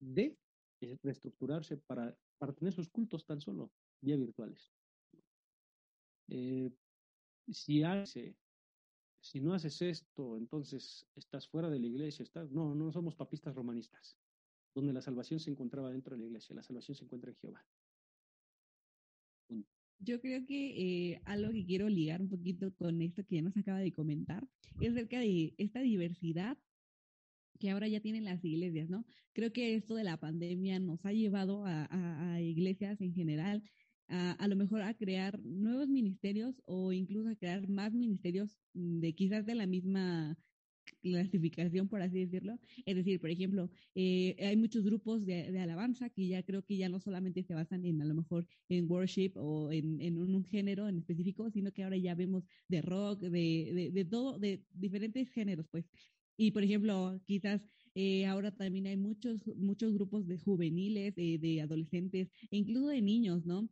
de reestructurarse para, para tener sus cultos tan solo vía virtuales. Eh, si hace, si no haces esto, entonces estás fuera de la iglesia, estás, no, no somos papistas romanistas, donde la salvación se encontraba dentro de la iglesia, la salvación se encuentra en Jehová. Yo creo que eh, algo que quiero ligar un poquito con esto que ya nos acaba de comentar es acerca de esta diversidad que ahora ya tienen las iglesias, ¿no? Creo que esto de la pandemia nos ha llevado a, a, iglesias en general a, a, lo mejor a crear nuevos ministerios o incluso a crear más ministerios de quizás de la misma clasificación, por así decirlo. Es decir, por ejemplo, eh, hay muchos grupos de, alabanza que ya creo que ya no solamente se basan en a lo mejor en worship o en, en un, género en específico, sino que ahora ya vemos de rock, de, de, de todo, de diferentes géneros, pues. Y por ejemplo, quizás eh, ahora también hay muchos, muchos grupos de juveniles, eh, de adolescentes e incluso de niños, ¿no?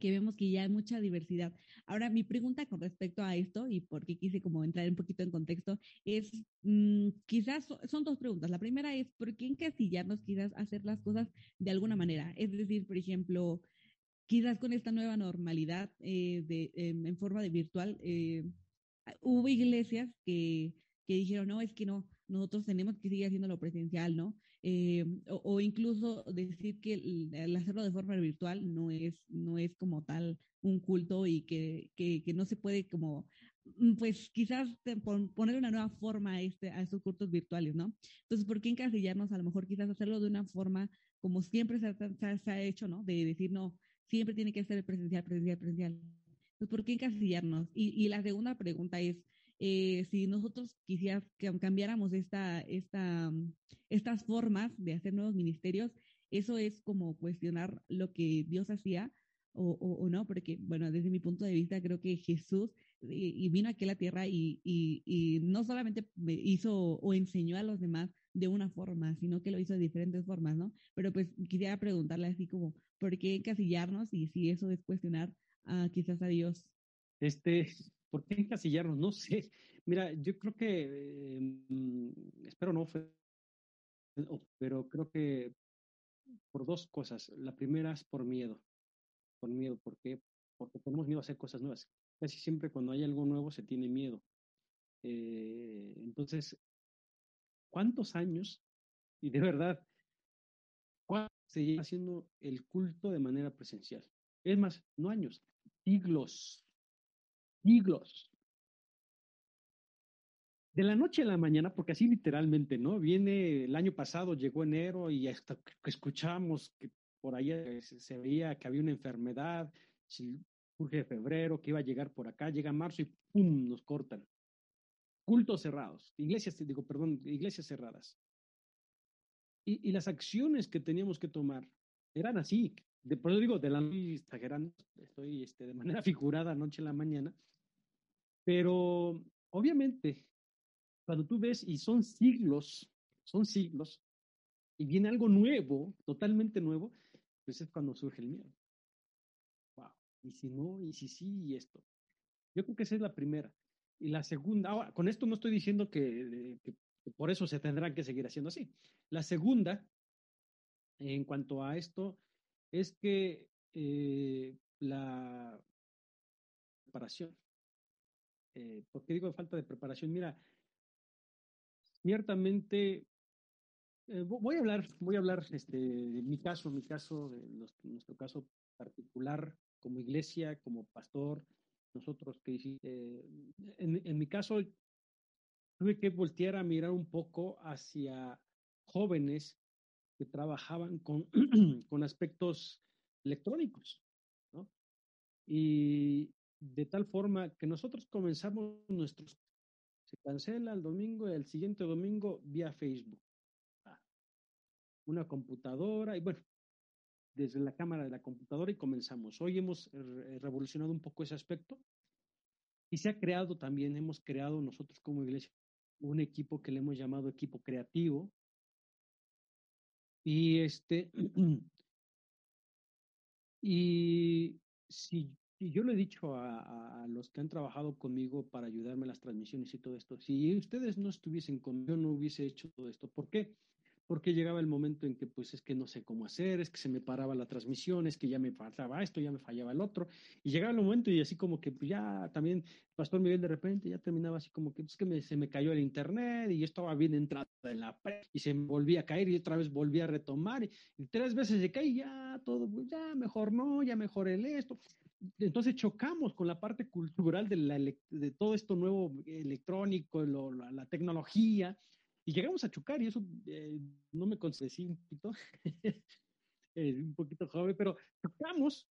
Que vemos que ya hay mucha diversidad. Ahora, mi pregunta con respecto a esto, y porque quise como entrar un poquito en contexto, es, mmm, quizás son dos preguntas. La primera es, ¿por qué encasillarnos quizás hacer las cosas de alguna manera? Es decir, por ejemplo, quizás con esta nueva normalidad eh, de, eh, en forma de virtual, eh, hubo iglesias que, que dijeron, no, es que no, nosotros tenemos que seguir haciendo lo presencial, ¿no? Eh, o, incluso decir que el, hacerlo de forma virtual no es, no es como tal un culto y que, que, que no se puede como, mm, pues quizás poner una nueva forma a, este, a estos cultos virtuales, ¿no? Entonces, ¿por qué encasillarnos? A lo mejor quizás hacerlo de una forma como siempre se ha, se ha hecho, ¿no? De decir, no, siempre tiene que ser presencial, presencial, presencial. Entonces, ¿por qué encasillarnos? Y, y la segunda pregunta es, eh, si nosotros quisiéramos que cambiáramos esta, esta, mm, estas formas de hacer nuevos ministerios, eso es como cuestionar lo que Dios hacía o, o, no, porque, bueno, desde mi punto de vista, creo que Jesús y, vino aquí a la tierra y, y, y, no solamente hizo o enseñó a los demás de una forma, sino que lo hizo de diferentes formas, ¿no? Pero pues quisiera preguntarle así como, ¿por qué encasillarnos y si eso es cuestionar a, quizás a Dios? Este, ¿Por qué encasillarnos? No sé. Mira, yo creo que, em, espero no, pero creo que por dos cosas. La primera es por miedo. Por miedo, ¿por qué? Porque tenemos miedo a hacer cosas nuevas. Casi siempre cuando hay algo nuevo se tiene miedo. Eh, entonces, ¿cuántos años? Y de verdad, ¿cuánto se lleva haciendo el culto de manera presencial? Es más, no años, siglos siglos. de la noche a la mañana, porque así literalmente, ¿no? Viene el año pasado, llegó enero y hasta escuchamos que por ahí se veía que había una enfermedad, surge febrero, que iba a llegar por acá, llega marzo y ¡pum! nos cortan. Cultos cerrados, iglesias, digo, perdón, iglesias cerradas. Y, y las acciones que teníamos que tomar eran así. De, por eso digo, de la noche exagerando, estoy este, de manera figurada noche a la mañana. Pero obviamente cuando tú ves y son siglos, son siglos, y viene algo nuevo, totalmente nuevo, pues es cuando surge el miedo. Wow. Y si no, y si sí, y esto. Yo creo que esa es la primera. Y la segunda, ahora, con esto no estoy diciendo que, por eso se tendrán que seguir haciendo así. La segunda, en cuanto a esto, es que eh, la preparación. Eh, ¿Por qué digo falta de preparación? Mira, ciertamente eh, voy a hablar, voy a hablar este, de mi caso, mi caso, nuestro caso particular como iglesia, como pastor, nosotros que eh, en, en, mi caso tuve que voltear a mirar un poco hacia jóvenes que trabajaban con, con aspectos electrónicos, ¿no? Y de tal forma que nosotros comenzamos nuestros se cancela el domingo y el siguiente domingo vía Facebook. Ah, una computadora y bueno, desde la cámara de la computadora y comenzamos. Hoy hemos revolucionado un poco ese aspecto y se ha creado también, hemos creado nosotros como iglesia un equipo que le hemos llamado equipo creativo. Y este, y si y yo le he dicho a, los que han trabajado conmigo para ayudarme en las transmisiones y todo esto, si ustedes no estuviesen conmigo, no hubiese hecho todo esto. ¿Por qué? Porque llegaba el momento en que pues es que no sé cómo hacer, es que se me paraba la transmisión, es que ya me faltaba esto, ya me fallaba el otro. Y llegaba el momento y así como que pues, ya también Pastor Miguel de repente ya terminaba así como que es que se me cayó el internet y yo estaba bien entrada en la pre y se me volvía a caer y otra vez volvía a retomar y, y tres veces se cae y ya todo, pues, ya mejor no, ya mejor el esto entonces chocamos con la parte cultural de, de todo esto nuevo electrónico, la, tecnología, y llegamos a chocar, y eso eh, no me concedí un poquito, eh, un poquito joven, pero chocamos,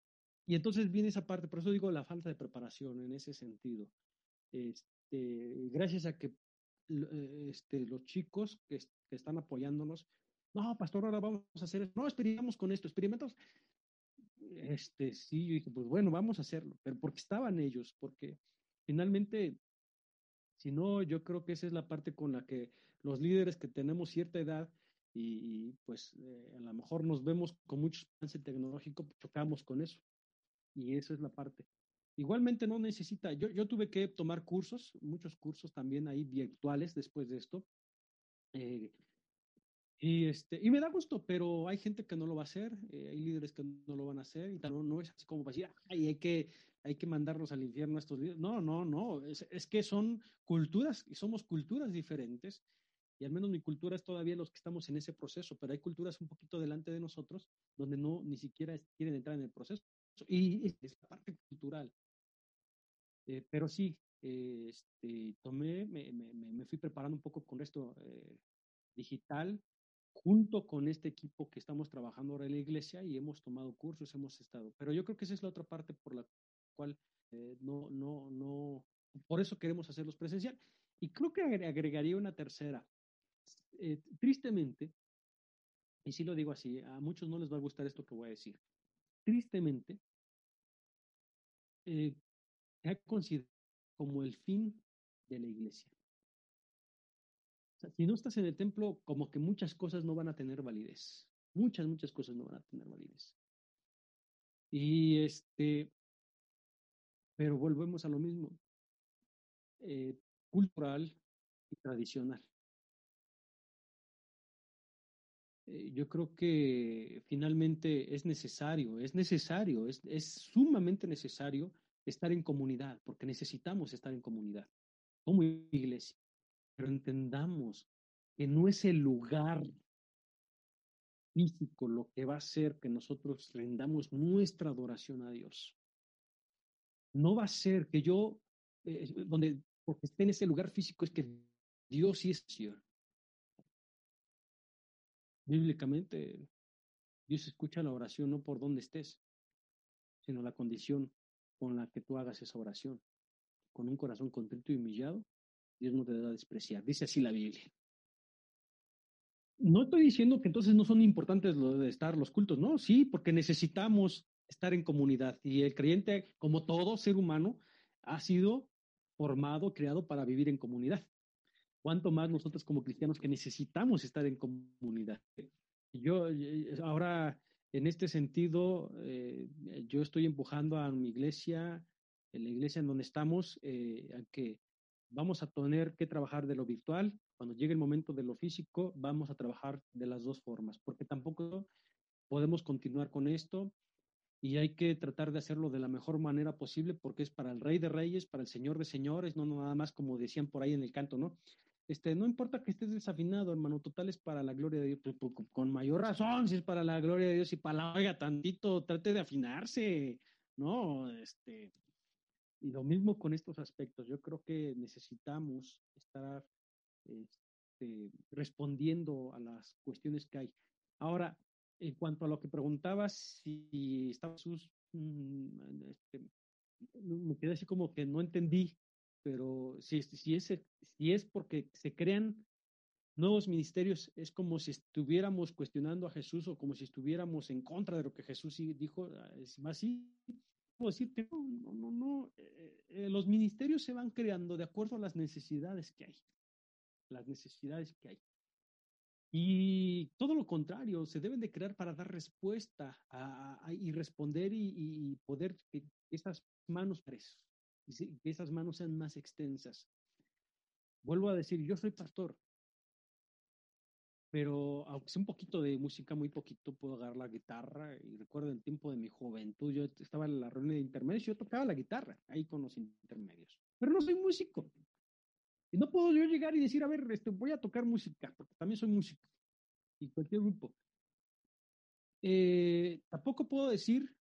y entonces viene esa parte, por eso digo la falta de preparación en ese sentido. Este, gracias a que eh, este, los chicos que, que, están apoyándonos, no, pastor, ahora vamos a hacer, no, experimentamos con esto, experimentamos, este, sí, yo dije, pues bueno, vamos a hacerlo, pero porque estaban ellos, porque finalmente, si no, yo creo que esa es la parte con la que los líderes que tenemos cierta edad y, pues eh, a lo mejor nos vemos con mucho avance tecnológico, pues, chocamos con eso. Y esa es la parte. Igualmente no necesita, yo, yo tuve que tomar cursos, muchos cursos también ahí virtuales después de esto. Eh, y, este, y me da gusto, pero hay gente que no lo va a hacer, eh, hay líderes que no lo van a hacer, y no, no es así como para decir, ay, hay que, hay que mandarlos al infierno a estos líderes. No, no, no, es, es, que son culturas, y somos culturas diferentes, y al menos mi cultura es todavía los que estamos en ese proceso, pero hay culturas un poquito delante de nosotros donde no ni siquiera quieren entrar en el proceso, y es la parte cultural. Eh, pero sí, eh, este, tomé, me, me, me, fui preparando un poco con esto digital, junto con este equipo que estamos trabajando ahora en la iglesia y hemos tomado cursos, hemos estado. Pero yo creo que esa es la otra parte por la cual eh, no, no, no, por eso queremos hacerlos presencial. Y creo que agregaría una tercera. Eh, tristemente, y si lo digo así, a muchos no les va a gustar esto que voy a decir. Tristemente, eh, se ha considerado como el fin de la iglesia si no estás en el templo, como que muchas cosas no van a tener validez. Muchas, muchas cosas no van a tener validez. Y este, pero volvemos a lo mismo. Eh, cultural y tradicional. Eh, yo creo que finalmente es necesario, es necesario, es, es sumamente necesario estar en comunidad, porque necesitamos estar en comunidad como iglesia pero entendamos que no es el lugar físico lo que va a hacer que nosotros rendamos nuestra adoración a Dios. No va a ser que yo, eh, donde, porque esté en ese lugar físico, es que Dios sí es Señor. Bíblicamente, Dios escucha la oración no por donde estés, sino la condición con la que tú hagas esa oración. Con un corazón contrito y humillado, Dios no te a despreciar. Dice así la Biblia. No estoy diciendo que entonces no son importantes lo de estar los cultos, no, sí, porque necesitamos estar en comunidad. Y el creyente, como todo ser humano, ha sido formado, creado para vivir en comunidad. Cuanto más nosotros como cristianos que necesitamos estar en comunidad. Yo ahora, en este sentido, eh, yo estoy empujando a mi iglesia, en la iglesia en donde estamos, eh, a que vamos a tener que trabajar de lo virtual. Cuando llegue el momento de lo físico, vamos a trabajar de las dos formas, porque tampoco podemos continuar con esto y hay que tratar de hacerlo de la mejor manera posible porque es para el Rey de Reyes, para el Señor de Señores, no nada más como decían por ahí en el canto, ¿no? Este, no importa que estés desafinado, hermano, total es para la gloria de Dios, con mayor razón, si es para la gloria de Dios y para la oiga tantito, trate de afinarse, ¿no? Este, y lo mismo con estos aspectos, yo creo que necesitamos estar este, respondiendo a las cuestiones que hay. Ahora, en cuanto a lo que preguntabas, si estaba Jesús, mm, este, me quedé así como que no entendí, pero si, si, es, si es porque se crean nuevos ministerios, es como si estuviéramos cuestionando a Jesús o como si estuviéramos en contra de lo que Jesús dijo, ah, es más así. Decirte, no, no, no, no. Eh, eh, los ministerios se van creando de acuerdo a las necesidades que hay, las necesidades que hay. Y todo lo contrario, se deben de crear para dar respuesta y responder y, poder que esas manos que esas manos sean más extensas. Vuelvo a decir, yo soy pastor, pero aunque sea un poquito de música, muy poquito, puedo agarrar la guitarra. Y recuerdo el tiempo de mi juventud, yo estaba en la reunión de intermedios y yo tocaba la guitarra ahí con los intermedios. Pero no soy músico. Y no puedo yo llegar y decir, a ver, este, voy a tocar música, porque también soy músico. Y cualquier grupo. Eh, tampoco puedo decir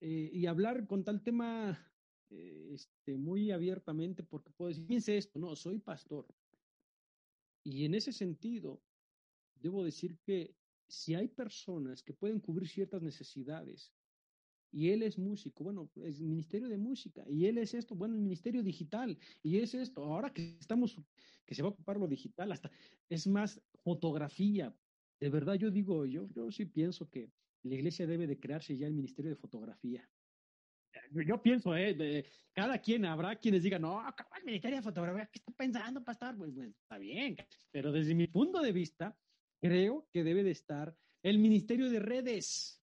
eh, y hablar con tal tema eh, este, muy abiertamente, porque puedo decir, piense esto, no, soy pastor. Y en ese sentido, debo decir que si hay personas que pueden cubrir ciertas necesidades y él es músico, bueno, es ministerio de música, y él es esto, bueno, el ministerio digital, y es esto, ahora que estamos, que se va a ocupar lo digital, hasta es más fotografía. De verdad, yo digo, yo, yo sí pienso que la iglesia debe de crearse ya el ministerio de fotografía. Yo pienso, ¿eh? De, cada quien habrá quienes digan, no, el ministerio de fotografía, ¿qué está pensando, pastor? Pues, pues está bien, pero desde mi punto de vista, creo que debe de estar el ministerio de redes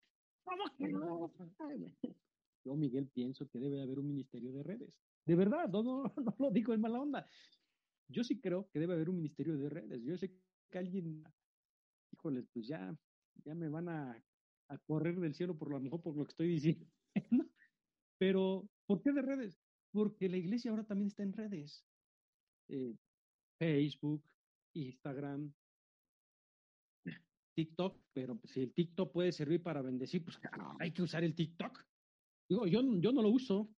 yo, Miguel, pienso que debe haber un ministerio de redes. De verdad, no, no, no lo digo en mala onda. Yo sí creo que debe haber un ministerio de redes. Yo sé que alguien, híjoles, pues ya, ya me van a, a correr del cielo por lo mejor por lo que estoy diciendo. Pero, ¿por qué de redes? Porque la iglesia ahora también está en redes. Eh, Facebook, Instagram, TikTok, pero si el TikTok puede servir para bendecir, pues hay que usar el TikTok. Digo, yo, yo no lo uso.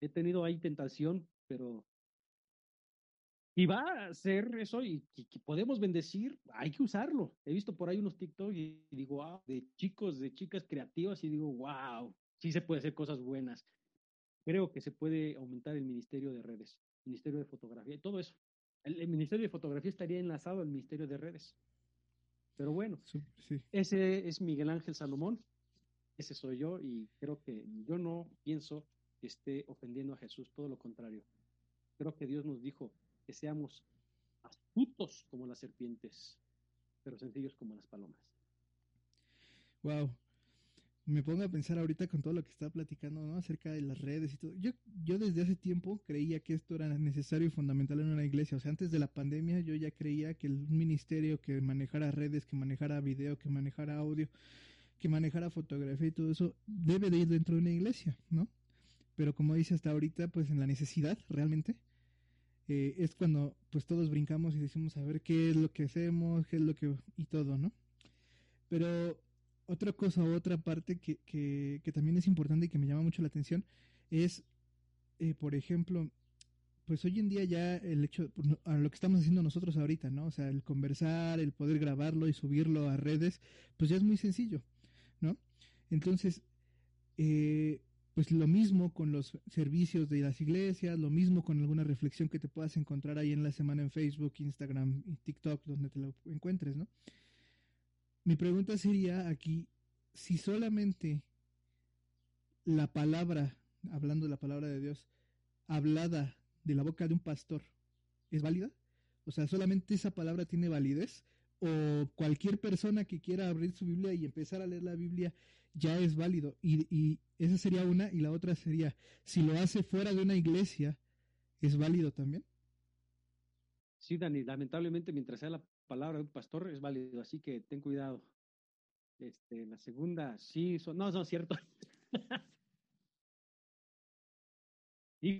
He tenido ahí tentación, pero y va a ser eso y que, podemos bendecir, hay que usarlo. He visto por ahí unos TikTok y, digo, wow, de chicos, de chicas creativas y digo, wow, sí se puede hacer cosas buenas. Creo que se puede aumentar el ministerio de redes, ministerio de fotografía y todo eso. el ministerio de fotografía estaría enlazado al ministerio de redes. Pero bueno, ese es Miguel Ángel Salomón, ese soy yo y creo que yo no pienso que esté ofendiendo a Jesús, todo lo contrario. Creo que Dios nos dijo que seamos astutos como las serpientes, pero sencillos como las palomas. Wow, me pongo a pensar ahorita con todo lo que está platicando, ¿no? Acerca de las redes y todo. Yo, yo desde hace tiempo creía que esto era necesario y fundamental en una iglesia. O sea, antes de la pandemia yo ya creía que el ministerio que manejara redes, que manejara video, que manejara audio, que manejara fotografía y todo eso, debe de ir dentro de una iglesia, ¿no? Pero como dice hasta ahorita, pues en la necesidad realmente, eh, es cuando pues todos brincamos y decimos a ver qué es lo que hacemos, qué es lo que... y todo, ¿no? Pero otra cosa, otra parte que, que, también es importante y que me llama mucho la atención es, eh, por ejemplo, pues hoy en día ya el hecho, pues, a lo que estamos haciendo nosotros ahorita, ¿no? O sea, el conversar, el poder grabarlo y subirlo a redes, pues ya es muy sencillo, ¿no? Entonces, eh, pues lo mismo con los servicios de las iglesias, lo mismo con alguna reflexión que te puedas encontrar ahí en la semana en Facebook, Instagram y TikTok, donde te lo encuentres, ¿no? Mi pregunta sería aquí, si solamente la palabra, hablando de la palabra de Dios, hablada de la boca de un pastor, ¿es válida? O sea, solamente esa palabra tiene validez o cualquier persona que quiera abrir su Biblia y empezar a leer la Biblia ya es válido. Y, esa sería una, y la otra sería, si lo hace fuera de una iglesia, ¿es válido también? Sí, Dani, lamentablemente mientras sea la palabra de un pastor es válido, así que ten cuidado. Este, la segunda, sí, son, no, no es cierto. y,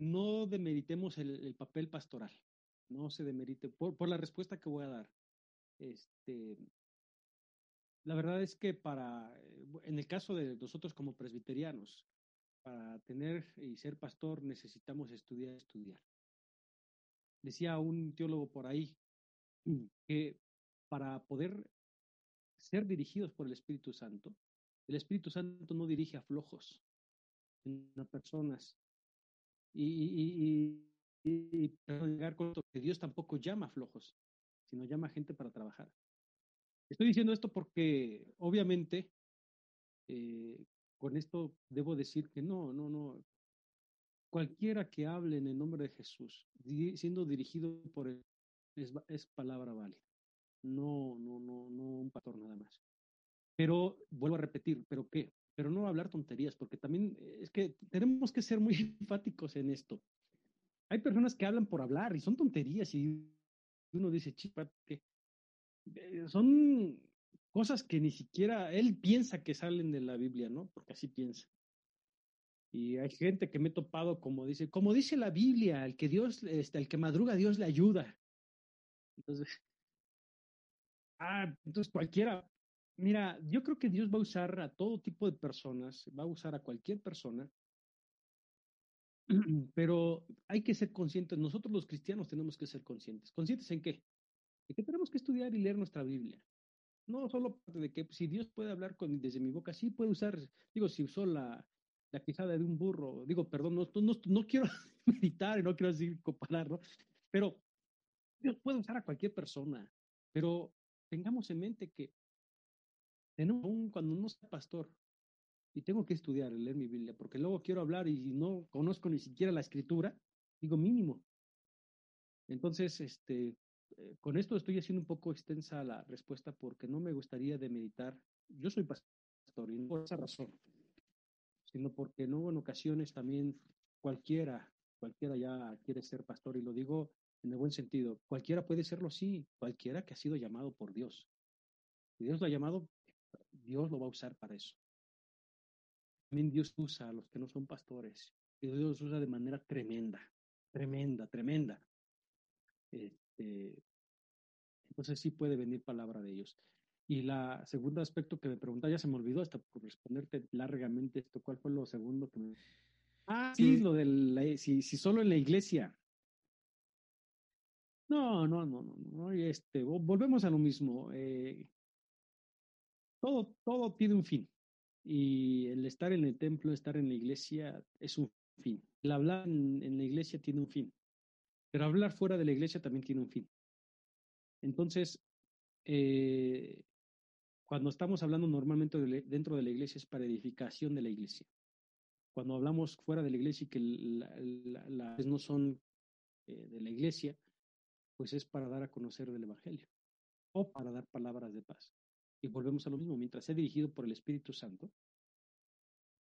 no demeritemos el, el, papel pastoral, no se demerite por, por la respuesta que voy a dar. Este, la verdad es que para, eh, en el caso de nosotros como presbiterianos, para tener y ser pastor necesitamos estudiar, estudiar. Decía un teólogo por ahí que para poder ser dirigidos por el Espíritu Santo, el Espíritu Santo no dirige a flojos, sino a personas. Y, y, y, y, llegar con que Dios tampoco llama a flojos, sino llama a gente para trabajar. Estoy diciendo esto porque obviamente eh, con esto debo decir que no, no, no. Cualquiera que hable en el nombre de Jesús, siendo dirigido por él, es, es palabra válida. No, no, no, no un pastor nada más. Pero vuelvo a repetir, ¿pero qué? Pero no hablar tonterías, porque también es que tenemos que ser muy enfáticos en esto. Hay personas que hablan por hablar y son tonterías y uno dice, chipa, que eh, son cosas que ni siquiera él piensa que salen de la Biblia, ¿no? Porque así piensa. Y hay gente que me he topado como dice, como dice la Biblia, el que Dios, este, el que madruga, Dios le ayuda. Entonces, ah, entonces cualquiera, mira, yo creo que Dios va a usar a todo tipo de personas, va a usar a cualquier persona, pero hay que ser conscientes, nosotros los cristianos tenemos que ser conscientes. ¿Conscientes en qué? de que tenemos que estudiar y leer nuestra Biblia. No solo de que si Dios puede hablar desde mi boca, sí puede usar, digo, si usó la, la quijada de un burro, digo, perdón, no, no, no quiero meditar, no quiero decir compararlo, pero Dios puede usar a cualquier persona, pero tengamos en mente que aún cuando uno sea pastor, y tengo que estudiar, leer mi Biblia, porque luego quiero hablar y no conozco ni siquiera la escritura, digo mínimo. Entonces, este, eh, con esto estoy haciendo un poco extensa la respuesta porque no me gustaría de meditar. Yo soy pastor y no por esa razón, sino porque no en ocasiones también cualquiera, cualquiera ya quiere ser pastor y lo digo en el buen sentido. Cualquiera puede serlo, sí, cualquiera que ha sido llamado por Dios. Si Dios lo ha llamado, Dios lo va a usar para eso. También Dios usa a los que no son pastores. Y Dios usa de manera tremenda, tremenda, tremenda. Este, entonces sí puede venir palabra de ellos. Y la segundo aspecto que me pregunta, ya se me olvidó hasta por responderte largamente esto, ¿cuál fue lo segundo que me... Ah, sí, lo del, si, si solo en la iglesia. No, no, no, no, no, este, volvemos a lo mismo. Eh, todo, todo tiene un fin. Y el estar en el templo, estar en la iglesia, es un fin. El hablar en la iglesia tiene un fin. Pero hablar fuera de la iglesia también tiene un fin. Entonces, eh, cuando estamos hablando normalmente de, dentro de la iglesia es para edificación de la iglesia. Cuando hablamos fuera de la iglesia y que las no son eh, de la iglesia, pues es para dar a conocer del Evangelio o para dar palabras de paz. Y volvemos a lo mismo, mientras sea dirigido por el Espíritu Santo,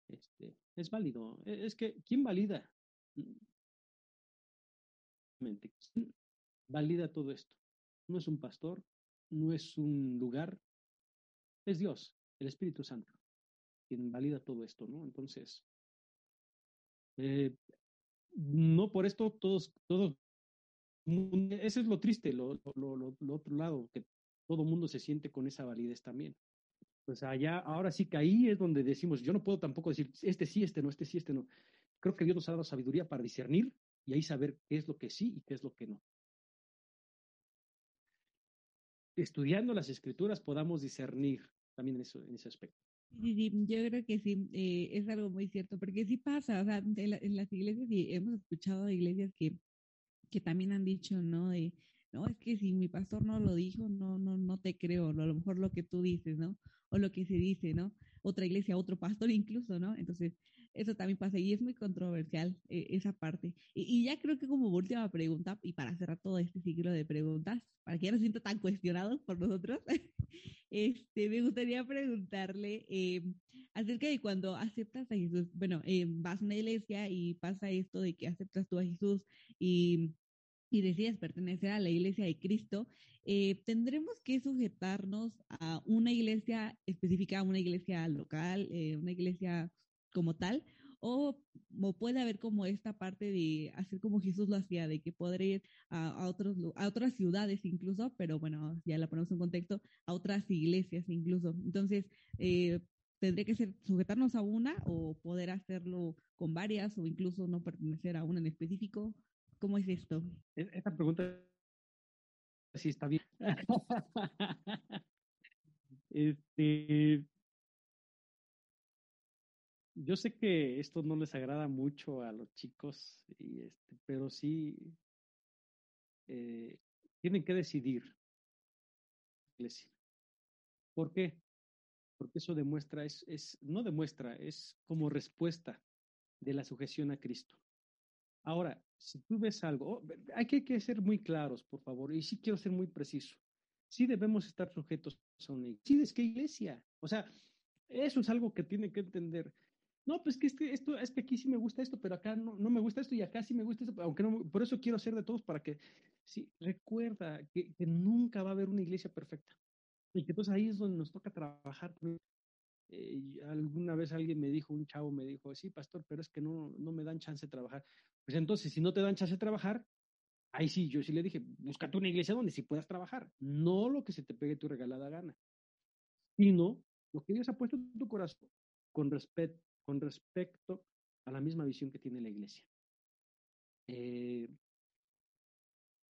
este, es válido. E, es que, ¿quién valida? ¿Quién valida todo esto? No es un pastor, no es un lugar, es Dios, el Espíritu Santo, quien valida todo esto, ¿no? Entonces, eh, no por esto todos, todos, ese es lo triste, lo, otro lado, que todo mundo se siente con esa validez también. Pues allá, ahora sí que ahí es donde decimos, yo no puedo tampoco decir, este sí, este no, este sí, este no. Creo que Dios nos ha dado sabiduría para discernir y ahí saber qué es lo que sí y qué es lo que no. Estudiando las escrituras podamos discernir también en, eso, en ese aspecto. Yo creo que sí, eh, es algo muy cierto, porque sí pasa, o sea, en, las iglesias, y hemos escuchado iglesias que, que también han dicho, ¿no? De, no, es que si mi pastor no lo dijo, no, no, no te creo, a lo mejor lo que tú dices, ¿no? O lo que se dice, ¿no? Otra iglesia, otro pastor incluso, ¿no? Entonces, eso también pasa y es muy controversial eh, esa parte. Y, ya creo que como última pregunta, y para cerrar todo este ciclo de preguntas, para que ya no sienta tan cuestionados por nosotros, este, me gustaría preguntarle eh, acerca de cuando aceptas a Jesús. Bueno, eh, vas a una iglesia y pasa esto de que aceptas tú a Jesús y y decides pertenecer a la iglesia de Cristo, tendremos que sujetarnos a una iglesia específica, una iglesia local, una iglesia como tal, o, puede haber como esta parte de hacer como Jesús lo hacía, de que podría ir a, otros, a otras ciudades incluso, pero bueno, ya la ponemos en contexto, a otras iglesias incluso. Entonces, eh, tendría que ser sujetarnos a una o poder hacerlo con varias o incluso no pertenecer a una en específico. ¿Cómo es esto? E, esta pregunta sí está bien. este, yo sé que esto no les agrada mucho a los chicos, y este, pero sí eh, tienen que decidir. ¿Por qué? Porque eso demuestra, es, es, no demuestra, es como respuesta de la sujeción a Cristo. Ahora, si tú ves algo, oh, hay que, que ser muy claros, por favor, y sí quiero ser muy preciso. Sí debemos estar sujetos a una iglesia. Sí, es iglesia. O sea, eso es algo que tiene que entender no, pues que este, esto, es que aquí sí me gusta esto, pero acá no, no me gusta esto y acá sí me gusta esto, aunque no, por eso quiero hacer de todos para que, sí, recuerda que, que nunca va a haber una iglesia perfecta y que entonces ahí es donde nos toca trabajar. Eh, alguna vez alguien me dijo, un chavo me dijo, sí, pastor, pero es que no, no me dan chance de trabajar. Pues entonces, si no te dan chance de trabajar, ahí sí, yo sí le dije, búscate una iglesia donde sí puedas trabajar, no lo que se te pegue tu regalada gana, sino lo que Dios ha puesto en tu corazón con respeto con respecto a la misma visión que tiene la iglesia. Eh,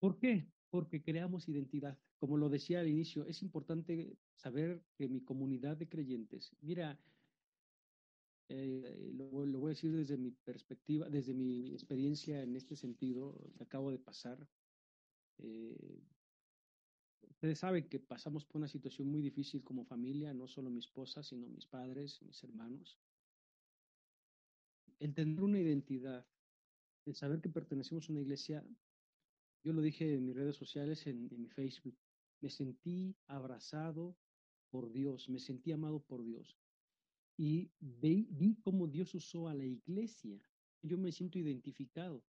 ¿Por qué? Porque creamos identidad. Como lo decía al inicio, es importante saber que mi comunidad de creyentes, mira, eh, lo, voy a decir desde mi perspectiva, desde mi experiencia en este sentido que acabo de pasar. Eh, ustedes saben que pasamos por una situación muy difícil como familia, no solo mi esposa, sino mis padres, mis hermanos el tener una identidad, el saber que pertenecemos a una iglesia, yo lo dije en mis redes sociales, en, mi Facebook, me sentí abrazado por Dios, me sentí amado por Dios. Y vi, vi cómo Dios usó a la iglesia. Yo me siento identificado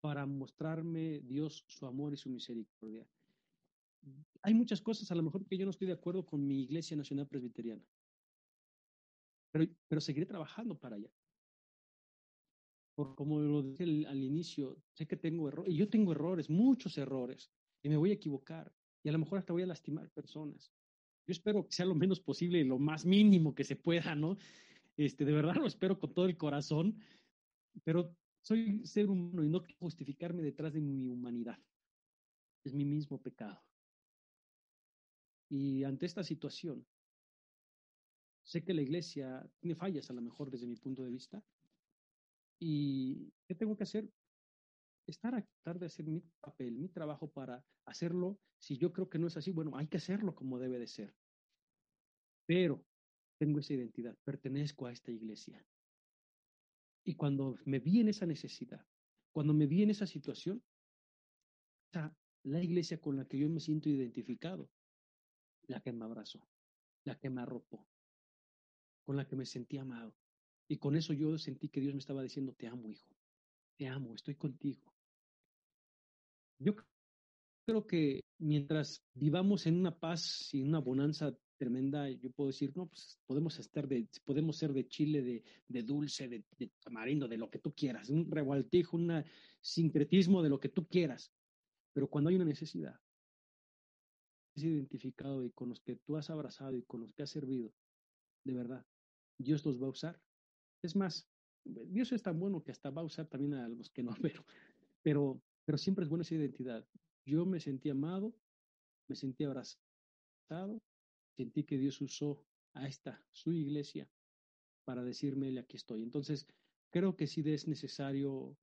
para mostrarme Dios su amor y su misericordia. Hay muchas cosas, a lo mejor que yo no estoy de acuerdo con mi Iglesia Nacional Presbiteriana pero, seguiré trabajando para allá. Por como lo dije al, inicio, sé que tengo errores, y yo tengo errores, muchos errores, y me voy a equivocar, y a lo mejor hasta voy a lastimar personas. Yo espero que sea lo menos posible, lo más mínimo que se pueda, ¿no? Este, de verdad lo espero con todo el corazón, pero soy ser humano y no quiero justificarme detrás de mi humanidad. Es mi mismo pecado. Y ante esta situación, Sé que la iglesia tiene fallas a lo mejor desde mi punto de vista. ¿Y qué tengo que hacer? Estar a tratar de hacer mi papel, mi trabajo para hacerlo. Si yo creo que no es así, bueno, hay que hacerlo como debe de ser. Pero tengo esa identidad, pertenezco a esta iglesia. Y cuando me vi en esa necesidad, cuando me vi en esa situación, la iglesia con la que yo me siento identificado, la que me abrazó, la que me arropó, con la que me sentí amado. Y con eso yo sentí que Dios me estaba diciendo, te amo, hijo, te amo, estoy contigo. Yo creo que mientras vivamos en una paz y una bonanza tremenda, yo puedo decir, no, pues podemos estar de, podemos ser de chile, de, de dulce, de, de, tamarindo, de lo que tú quieras, un revoltijo, un sincretismo de lo que tú quieras. Pero cuando hay una necesidad, es identificado y con los que tú has abrazado y con los que has servido, de verdad, Dios los va a usar. Es más, Dios es tan bueno que hasta va a usar también a los que no, pero, pero, pero siempre es buena esa identidad. Yo me sentí amado, me sentí abrazado, sentí que Dios usó a esta, su iglesia, para decirme, aquí estoy. Entonces, creo que sí es necesario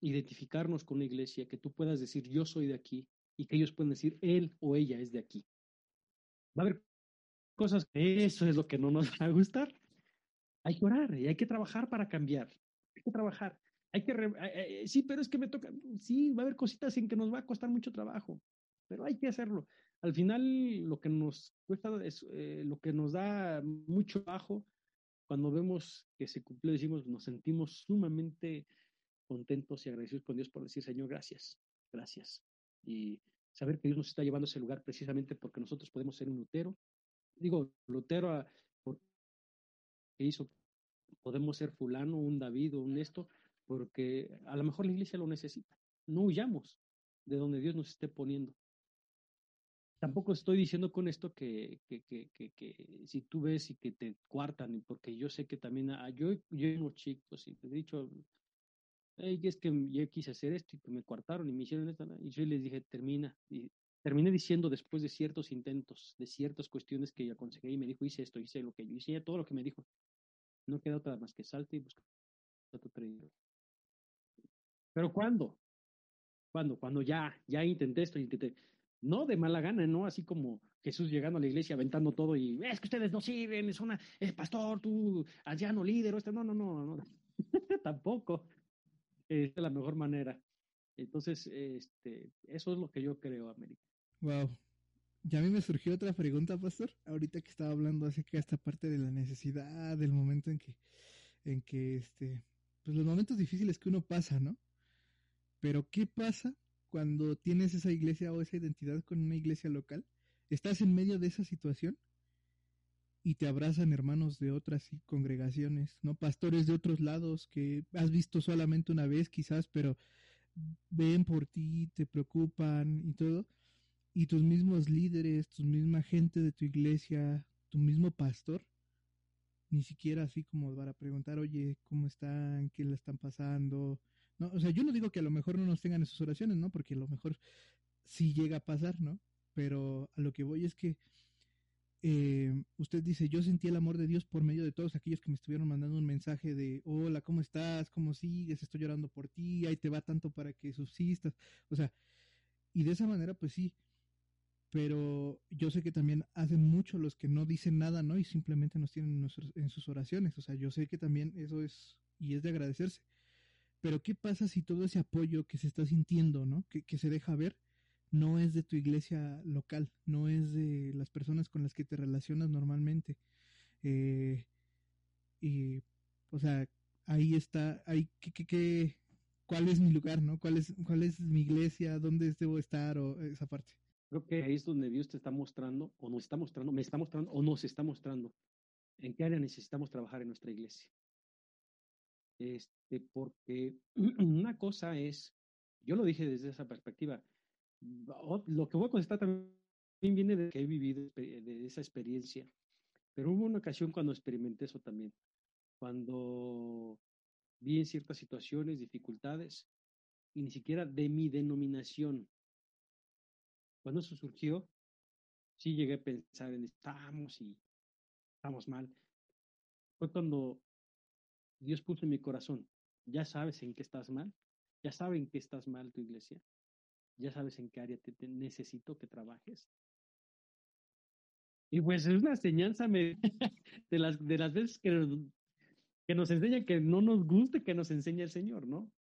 identificarnos con la iglesia, que tú puedas decir, yo soy de aquí, y que ellos puedan decir, él o ella es de aquí. Va a haber cosas eso es lo que no nos va a gustar. Hay que orar y hay que trabajar para cambiar. Hay que trabajar. Hay que, eh, eh, sí, pero es que me toca, sí, va a haber cositas en que nos va a costar mucho trabajo, pero hay que hacerlo. Al final, lo que nos cuesta es, eh, lo que nos da mucho trabajo, cuando vemos que se cumplió, decimos, nos sentimos sumamente contentos y agradecidos con Dios por decir, Señor, gracias, gracias. Y saber que Dios nos está llevando a ese lugar precisamente porque nosotros podemos ser un Lutero. Digo, Lutero, ah, porque hizo, podemos ser fulano, un David o un esto, porque a lo mejor la iglesia lo necesita. No huyamos de donde Dios nos esté poniendo. Tampoco estoy diciendo con esto que, que, que, que, si tú ves y que te cuartan, porque yo sé que también, ah, yo, yo unos chicos, y te he dicho, es que yo quise hacer esto y que me cuartaron y me hicieron esto, y yo les dije, termina, y terminé diciendo después de ciertos intentos, de ciertas cuestiones que yo aconsejé y me dijo, hice esto, hice lo que yo hice, todo lo que me dijo, no queda otra más que salte y busca tu Pero ¿cuándo? ¿Cuándo? Cuando ya, ya intenté esto, intenté, no de mala gana, ¿no? Así como Jesús llegando a la iglesia aventando todo y es que ustedes no sirven, es una, es pastor, tú, allá no líder, este, no, no, no, no, tampoco. Es la mejor manera. Entonces, este, eso es lo que yo creo, América. Wow. Ya a mí me surgió otra pregunta, pastor, ahorita que estaba hablando acerca de esta parte de la necesidad, del momento en que, en que, este, pues los momentos difíciles que uno pasa, ¿no? Pero, ¿qué pasa cuando tienes esa iglesia o esa identidad con una iglesia local? Estás en medio de esa situación y te abrazan hermanos de otras congregaciones, ¿no? Pastores de otros lados que has visto solamente una vez quizás, pero ven por ti, te preocupan y todo. Y tus mismos líderes, tu misma gente de tu iglesia, tu mismo pastor, ni siquiera así como para preguntar, oye, ¿cómo están? ¿Qué le están pasando? No, o sea, yo no digo que a lo mejor no nos tengan esas oraciones, ¿no? Porque a lo mejor sí llega a pasar, ¿no? Pero a lo que voy es que eh, usted dice, yo sentí el amor de Dios por medio de todos aquellos que me estuvieron mandando un mensaje de, hola, ¿cómo estás? ¿Cómo sigues? Estoy llorando por ti, ahí te va tanto para que subsistas. O sea, y de esa manera, pues sí, pero yo sé que también hacen mucho los que no dicen nada, ¿no? Y simplemente nos tienen en, sus oraciones. O sea, yo sé que también eso es, y es de agradecerse. Pero ¿qué pasa si todo ese apoyo que se está sintiendo, ¿no? Que, que se deja ver, no es de tu iglesia local, no es de las personas con las que te relacionas normalmente. Eh, y, o sea, ahí está, ahí, ¿qué, qué, cuál es mi lugar, ¿no? ¿Cuál es, cuál es mi iglesia? ¿Dónde debo estar? O esa parte. Creo que ahí es donde Dios te está mostrando, o nos está mostrando, me está mostrando, o nos está mostrando, en qué área necesitamos trabajar en nuestra iglesia. Este, porque una cosa es, yo lo dije desde esa perspectiva, lo que voy a contestar también viene de que he vivido de esa experiencia, pero hubo una ocasión cuando experimenté eso también, cuando vi en ciertas situaciones, dificultades, y ni siquiera de mi denominación. Cuando eso surgió, sí llegué a pensar en estamos y estamos mal. Fue cuando Dios puso en mi corazón, ya sabes en qué estás mal, ya saben que estás mal tu iglesia, ya sabes en qué área te, necesito que trabajes. Y pues es una enseñanza de, las, de las veces que que nos enseña que no nos guste que nos enseñe el Señor, ¿no?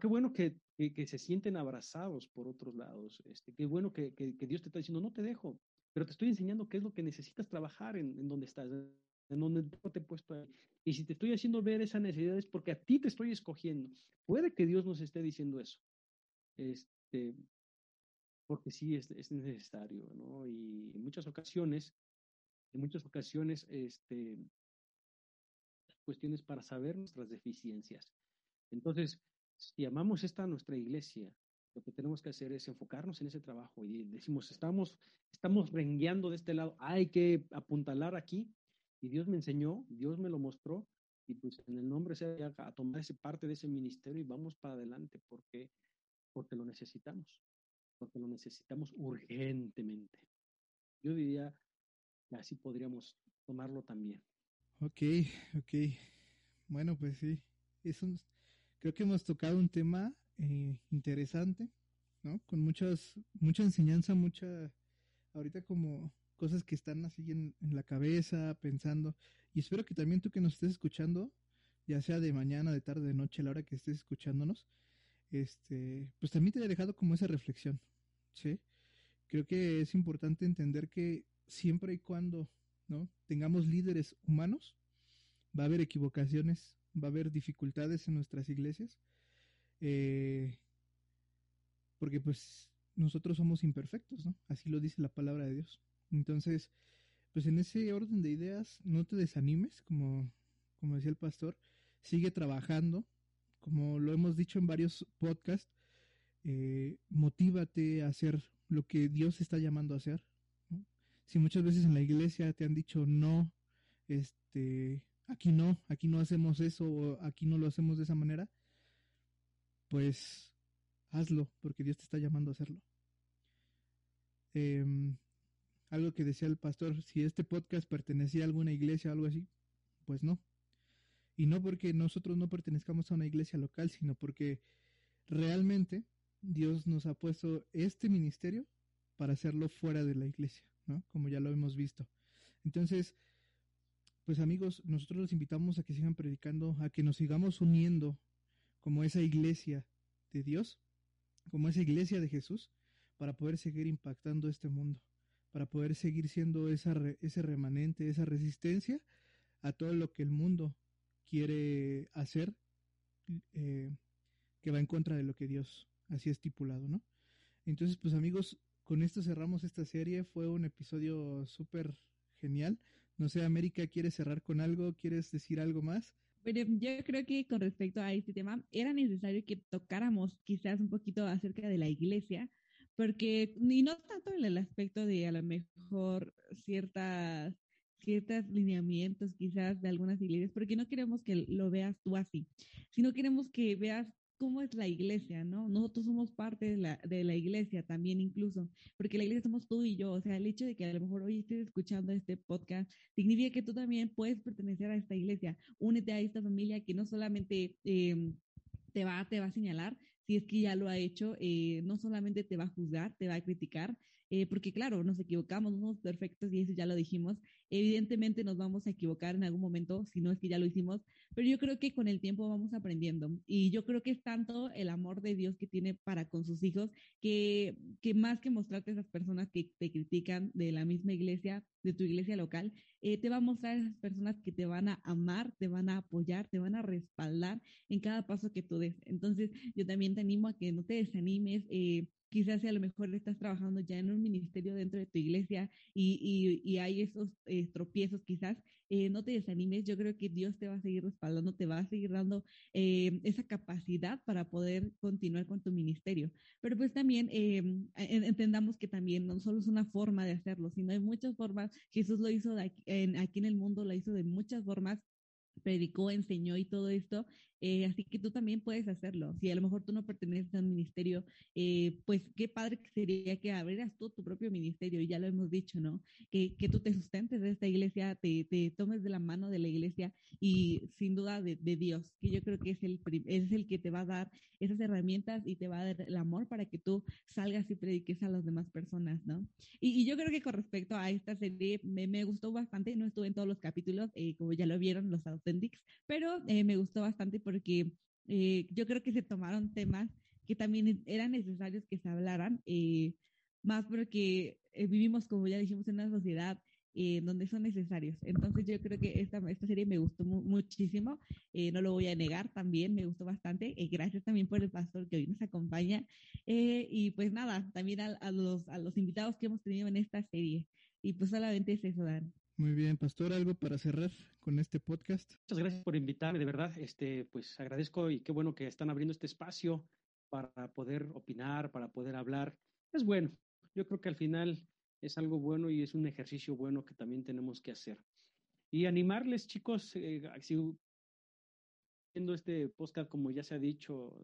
Qué bueno que, que, se sienten abrazados por otros lados. Este, qué bueno que, que, Dios te está diciendo, no te dejo, pero te estoy enseñando qué es lo que necesitas trabajar en, en donde estás, en donde te he puesto ahí. Y si te estoy haciendo ver esa necesidad es porque a ti te estoy escogiendo. Puede que Dios nos esté diciendo eso. Este, porque sí es, es, necesario, ¿no? Y en muchas ocasiones, en muchas ocasiones, este, cuestiones para saber nuestras deficiencias. Entonces, si amamos esta nuestra iglesia, lo que tenemos que hacer es enfocarnos en ese trabajo y decimos, estamos, estamos rengueando de este lado, hay que apuntalar aquí. Y Dios me enseñó, Dios me lo mostró, y pues en el nombre sea a tomar ese parte de ese ministerio y vamos para adelante porque porque lo necesitamos, porque lo necesitamos urgentemente. Yo diría que así podríamos tomarlo también. Ok, ok. Bueno, pues sí, es un, creo que hemos tocado un tema eh, interesante, ¿no? Con muchas, mucha enseñanza, mucha, ahorita como cosas que están así en, la cabeza, pensando. Y espero que también tú que nos estés escuchando, ya sea de mañana, de tarde, de noche, a la hora que estés escuchándonos, este, pues también te haya dejado como esa reflexión. Creo que es importante entender que siempre y cuando, ¿no? Tengamos líderes humanos, va a haber equivocaciones, va a haber dificultades en nuestras iglesias, eh, porque pues nosotros somos imperfectos, ¿no? Así lo dice la palabra de Dios. Entonces, pues en ese orden de ideas, no te desanimes, como, como decía el pastor, sigue trabajando, como lo hemos dicho en varios podcasts, eh, motívate a hacer lo que Dios está llamando a hacer. Si muchas veces en la iglesia te han dicho no, este, aquí no, aquí no hacemos eso aquí no lo hacemos de esa manera, pues hazlo porque Dios te está llamando a hacerlo. Em, algo que decía el pastor, si este podcast pertenecía a alguna iglesia o algo así, pues no, y no porque nosotros no pertenezcamos a una iglesia local, sino porque realmente Dios nos ha puesto este ministerio para hacerlo fuera de la iglesia, ¿no? Como ya lo hemos visto. Entonces, pues amigos, nosotros los invitamos a que sigan predicando, a que nos sigamos uniendo como esa iglesia de Dios, como esa iglesia de Jesús, para poder seguir impactando este mundo, para poder seguir siendo esa ese remanente, esa resistencia a todo lo que el mundo quiere hacer eh, que va en contra de lo que Dios así estipulado, ¿no? Entonces, pues amigos, con esto cerramos esta serie. Fue un episodio súper genial. No sé, América, ¿quieres cerrar con algo? ¿Quieres decir algo más? Bueno, yo creo que con respecto a este tema, era necesario que tocáramos quizás un poquito acerca de la iglesia, porque, y no tanto en el aspecto de a lo mejor ciertas ciertos lineamientos quizás de algunas iglesias, porque no queremos que lo veas tú así, sino queremos que veas cómo es la iglesia, ¿no? Nosotros somos parte de la, de la iglesia también incluso, porque la iglesia somos tú y yo, o sea, el hecho de que a lo mejor hoy estés escuchando este podcast significa que tú también puedes pertenecer a esta iglesia, únete a esta familia que no solamente eh, te, va, te va a señalar, si es que ya lo ha hecho, eh, no solamente te va a juzgar, te va a criticar, eh, porque claro, nos equivocamos, no somos perfectos y eso ya lo dijimos. Evidentemente nos vamos a equivocar en algún momento, si no es que ya lo hicimos, pero yo creo que con el tiempo vamos aprendiendo. Y yo creo que es tanto el amor de Dios que tiene para con sus hijos que, que más que mostrarte a esas personas que te critican de la misma iglesia, de tu iglesia local, eh, te va a mostrar a esas personas que te van a amar, te van a apoyar, te van a respaldar en cada paso que tú des. Entonces, yo también te animo a que no te desanimes. Eh, quizás si a lo mejor estás trabajando ya en un ministerio dentro de tu iglesia y, y, y hay esos eh, tropiezos quizás, eh, no te desanimes, yo creo que Dios te va a seguir respaldando, te va a seguir dando eh, esa capacidad para poder continuar con tu ministerio. Pero pues también entendamos que también no solo es una forma de hacerlo, sino hay muchas formas, Jesús lo hizo aquí en, aquí en el mundo, lo hizo de muchas formas predicó, enseñó y todo esto, eh, así que tú también puedes hacerlo. Si a lo mejor tú no perteneces a un ministerio, eh, pues qué padre que sería que abrieras tú tu propio ministerio, y ya lo hemos dicho, ¿no? Que, que tú te sustentes de esta iglesia, te, te, tomes de la mano de la iglesia y sin duda de, de, Dios, que yo creo que es el, es el que te va a dar esas herramientas y te va a dar el amor para que tú salgas y prediques a las demás personas, ¿no? Y, y yo creo que con respecto a esta serie, me, me gustó bastante, no estuve en todos los capítulos, eh, como ya lo vieron los Authentics, pero me gustó bastante porque eh, yo creo que se tomaron temas que también eran necesarios que se hablaran, eh, más porque eh, vivimos, como ya dijimos, en una sociedad eh, donde son necesarios. Entonces yo creo que esta, esta serie me gustó mu muchísimo, eh, no lo voy a negar, también me gustó bastante. Eh, gracias también por el pastor que hoy nos acompaña. y pues nada, también a, a, los, a los invitados que hemos tenido en esta serie. Y pues solamente es eso, Dan. Muy bien, Pastor, algo para cerrar con este podcast. Muchas gracias por invitarme, de verdad, este, pues agradezco y qué bueno que están abriendo este espacio para poder opinar, para poder hablar. Es bueno, yo creo que al final es algo bueno y es un ejercicio bueno que también tenemos que hacer. Y animarles, chicos, eh, este podcast, como ya se ha dicho,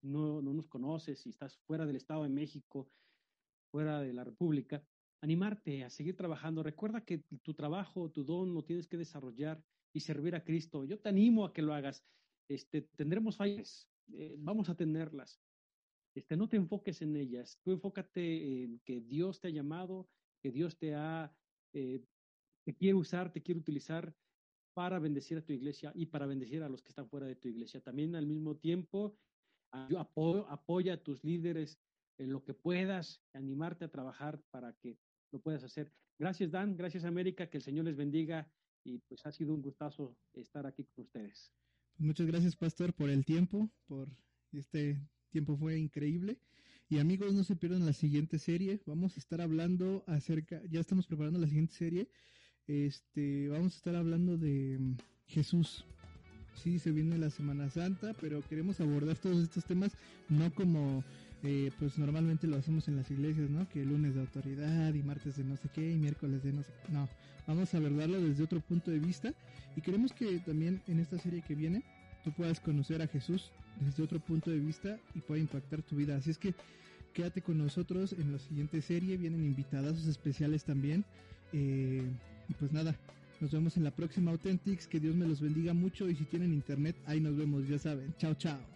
no, no nos conoces, si estás fuera del Estado de México, fuera de la República, animarte a seguir trabajando. Recuerda que tu trabajo, tu don, lo tienes que desarrollar y servir a Cristo. Yo te animo a que lo hagas. Este, tendremos fallas, eh, vamos a tenerlas. Este, no te enfoques en ellas, tú enfócate en que Dios te ha llamado, que Dios te ha, eh, te quiere usar, te quiere utilizar para bendecir a tu iglesia y para bendecir a los que están fuera de tu iglesia. También al mismo tiempo, apoya a tus líderes en lo que puedas, animarte a trabajar para que lo puedas hacer. Gracias, Dan. Gracias, América. Que el Señor les bendiga. Y pues ha sido un gustazo estar aquí con ustedes. Muchas gracias, Pastor, por el tiempo, por este tiempo fue increíble. Y amigos, no se pierdan la siguiente serie. Vamos a estar hablando acerca, ya estamos preparando la siguiente serie. Este, vamos a estar hablando de mm, Jesús. Sí, se viene la Semana Santa, pero queremos abordar todos estos temas no como eh, pues normalmente lo hacemos en las iglesias, ¿no? Que lunes de autoridad y martes de no sé qué y miércoles de no sé qué. No, vamos a abordarlo desde otro punto de vista y queremos que también en esta serie que viene tú puedas conocer a Jesús desde otro punto de vista y pueda impactar tu vida. Así es que quédate con nosotros en la siguiente serie, vienen invitados especiales también. Eh, y pues nada, nos vemos en la próxima Authentics, que Dios me los bendiga mucho y si tienen internet, ahí nos vemos, ya saben. Chao, chao.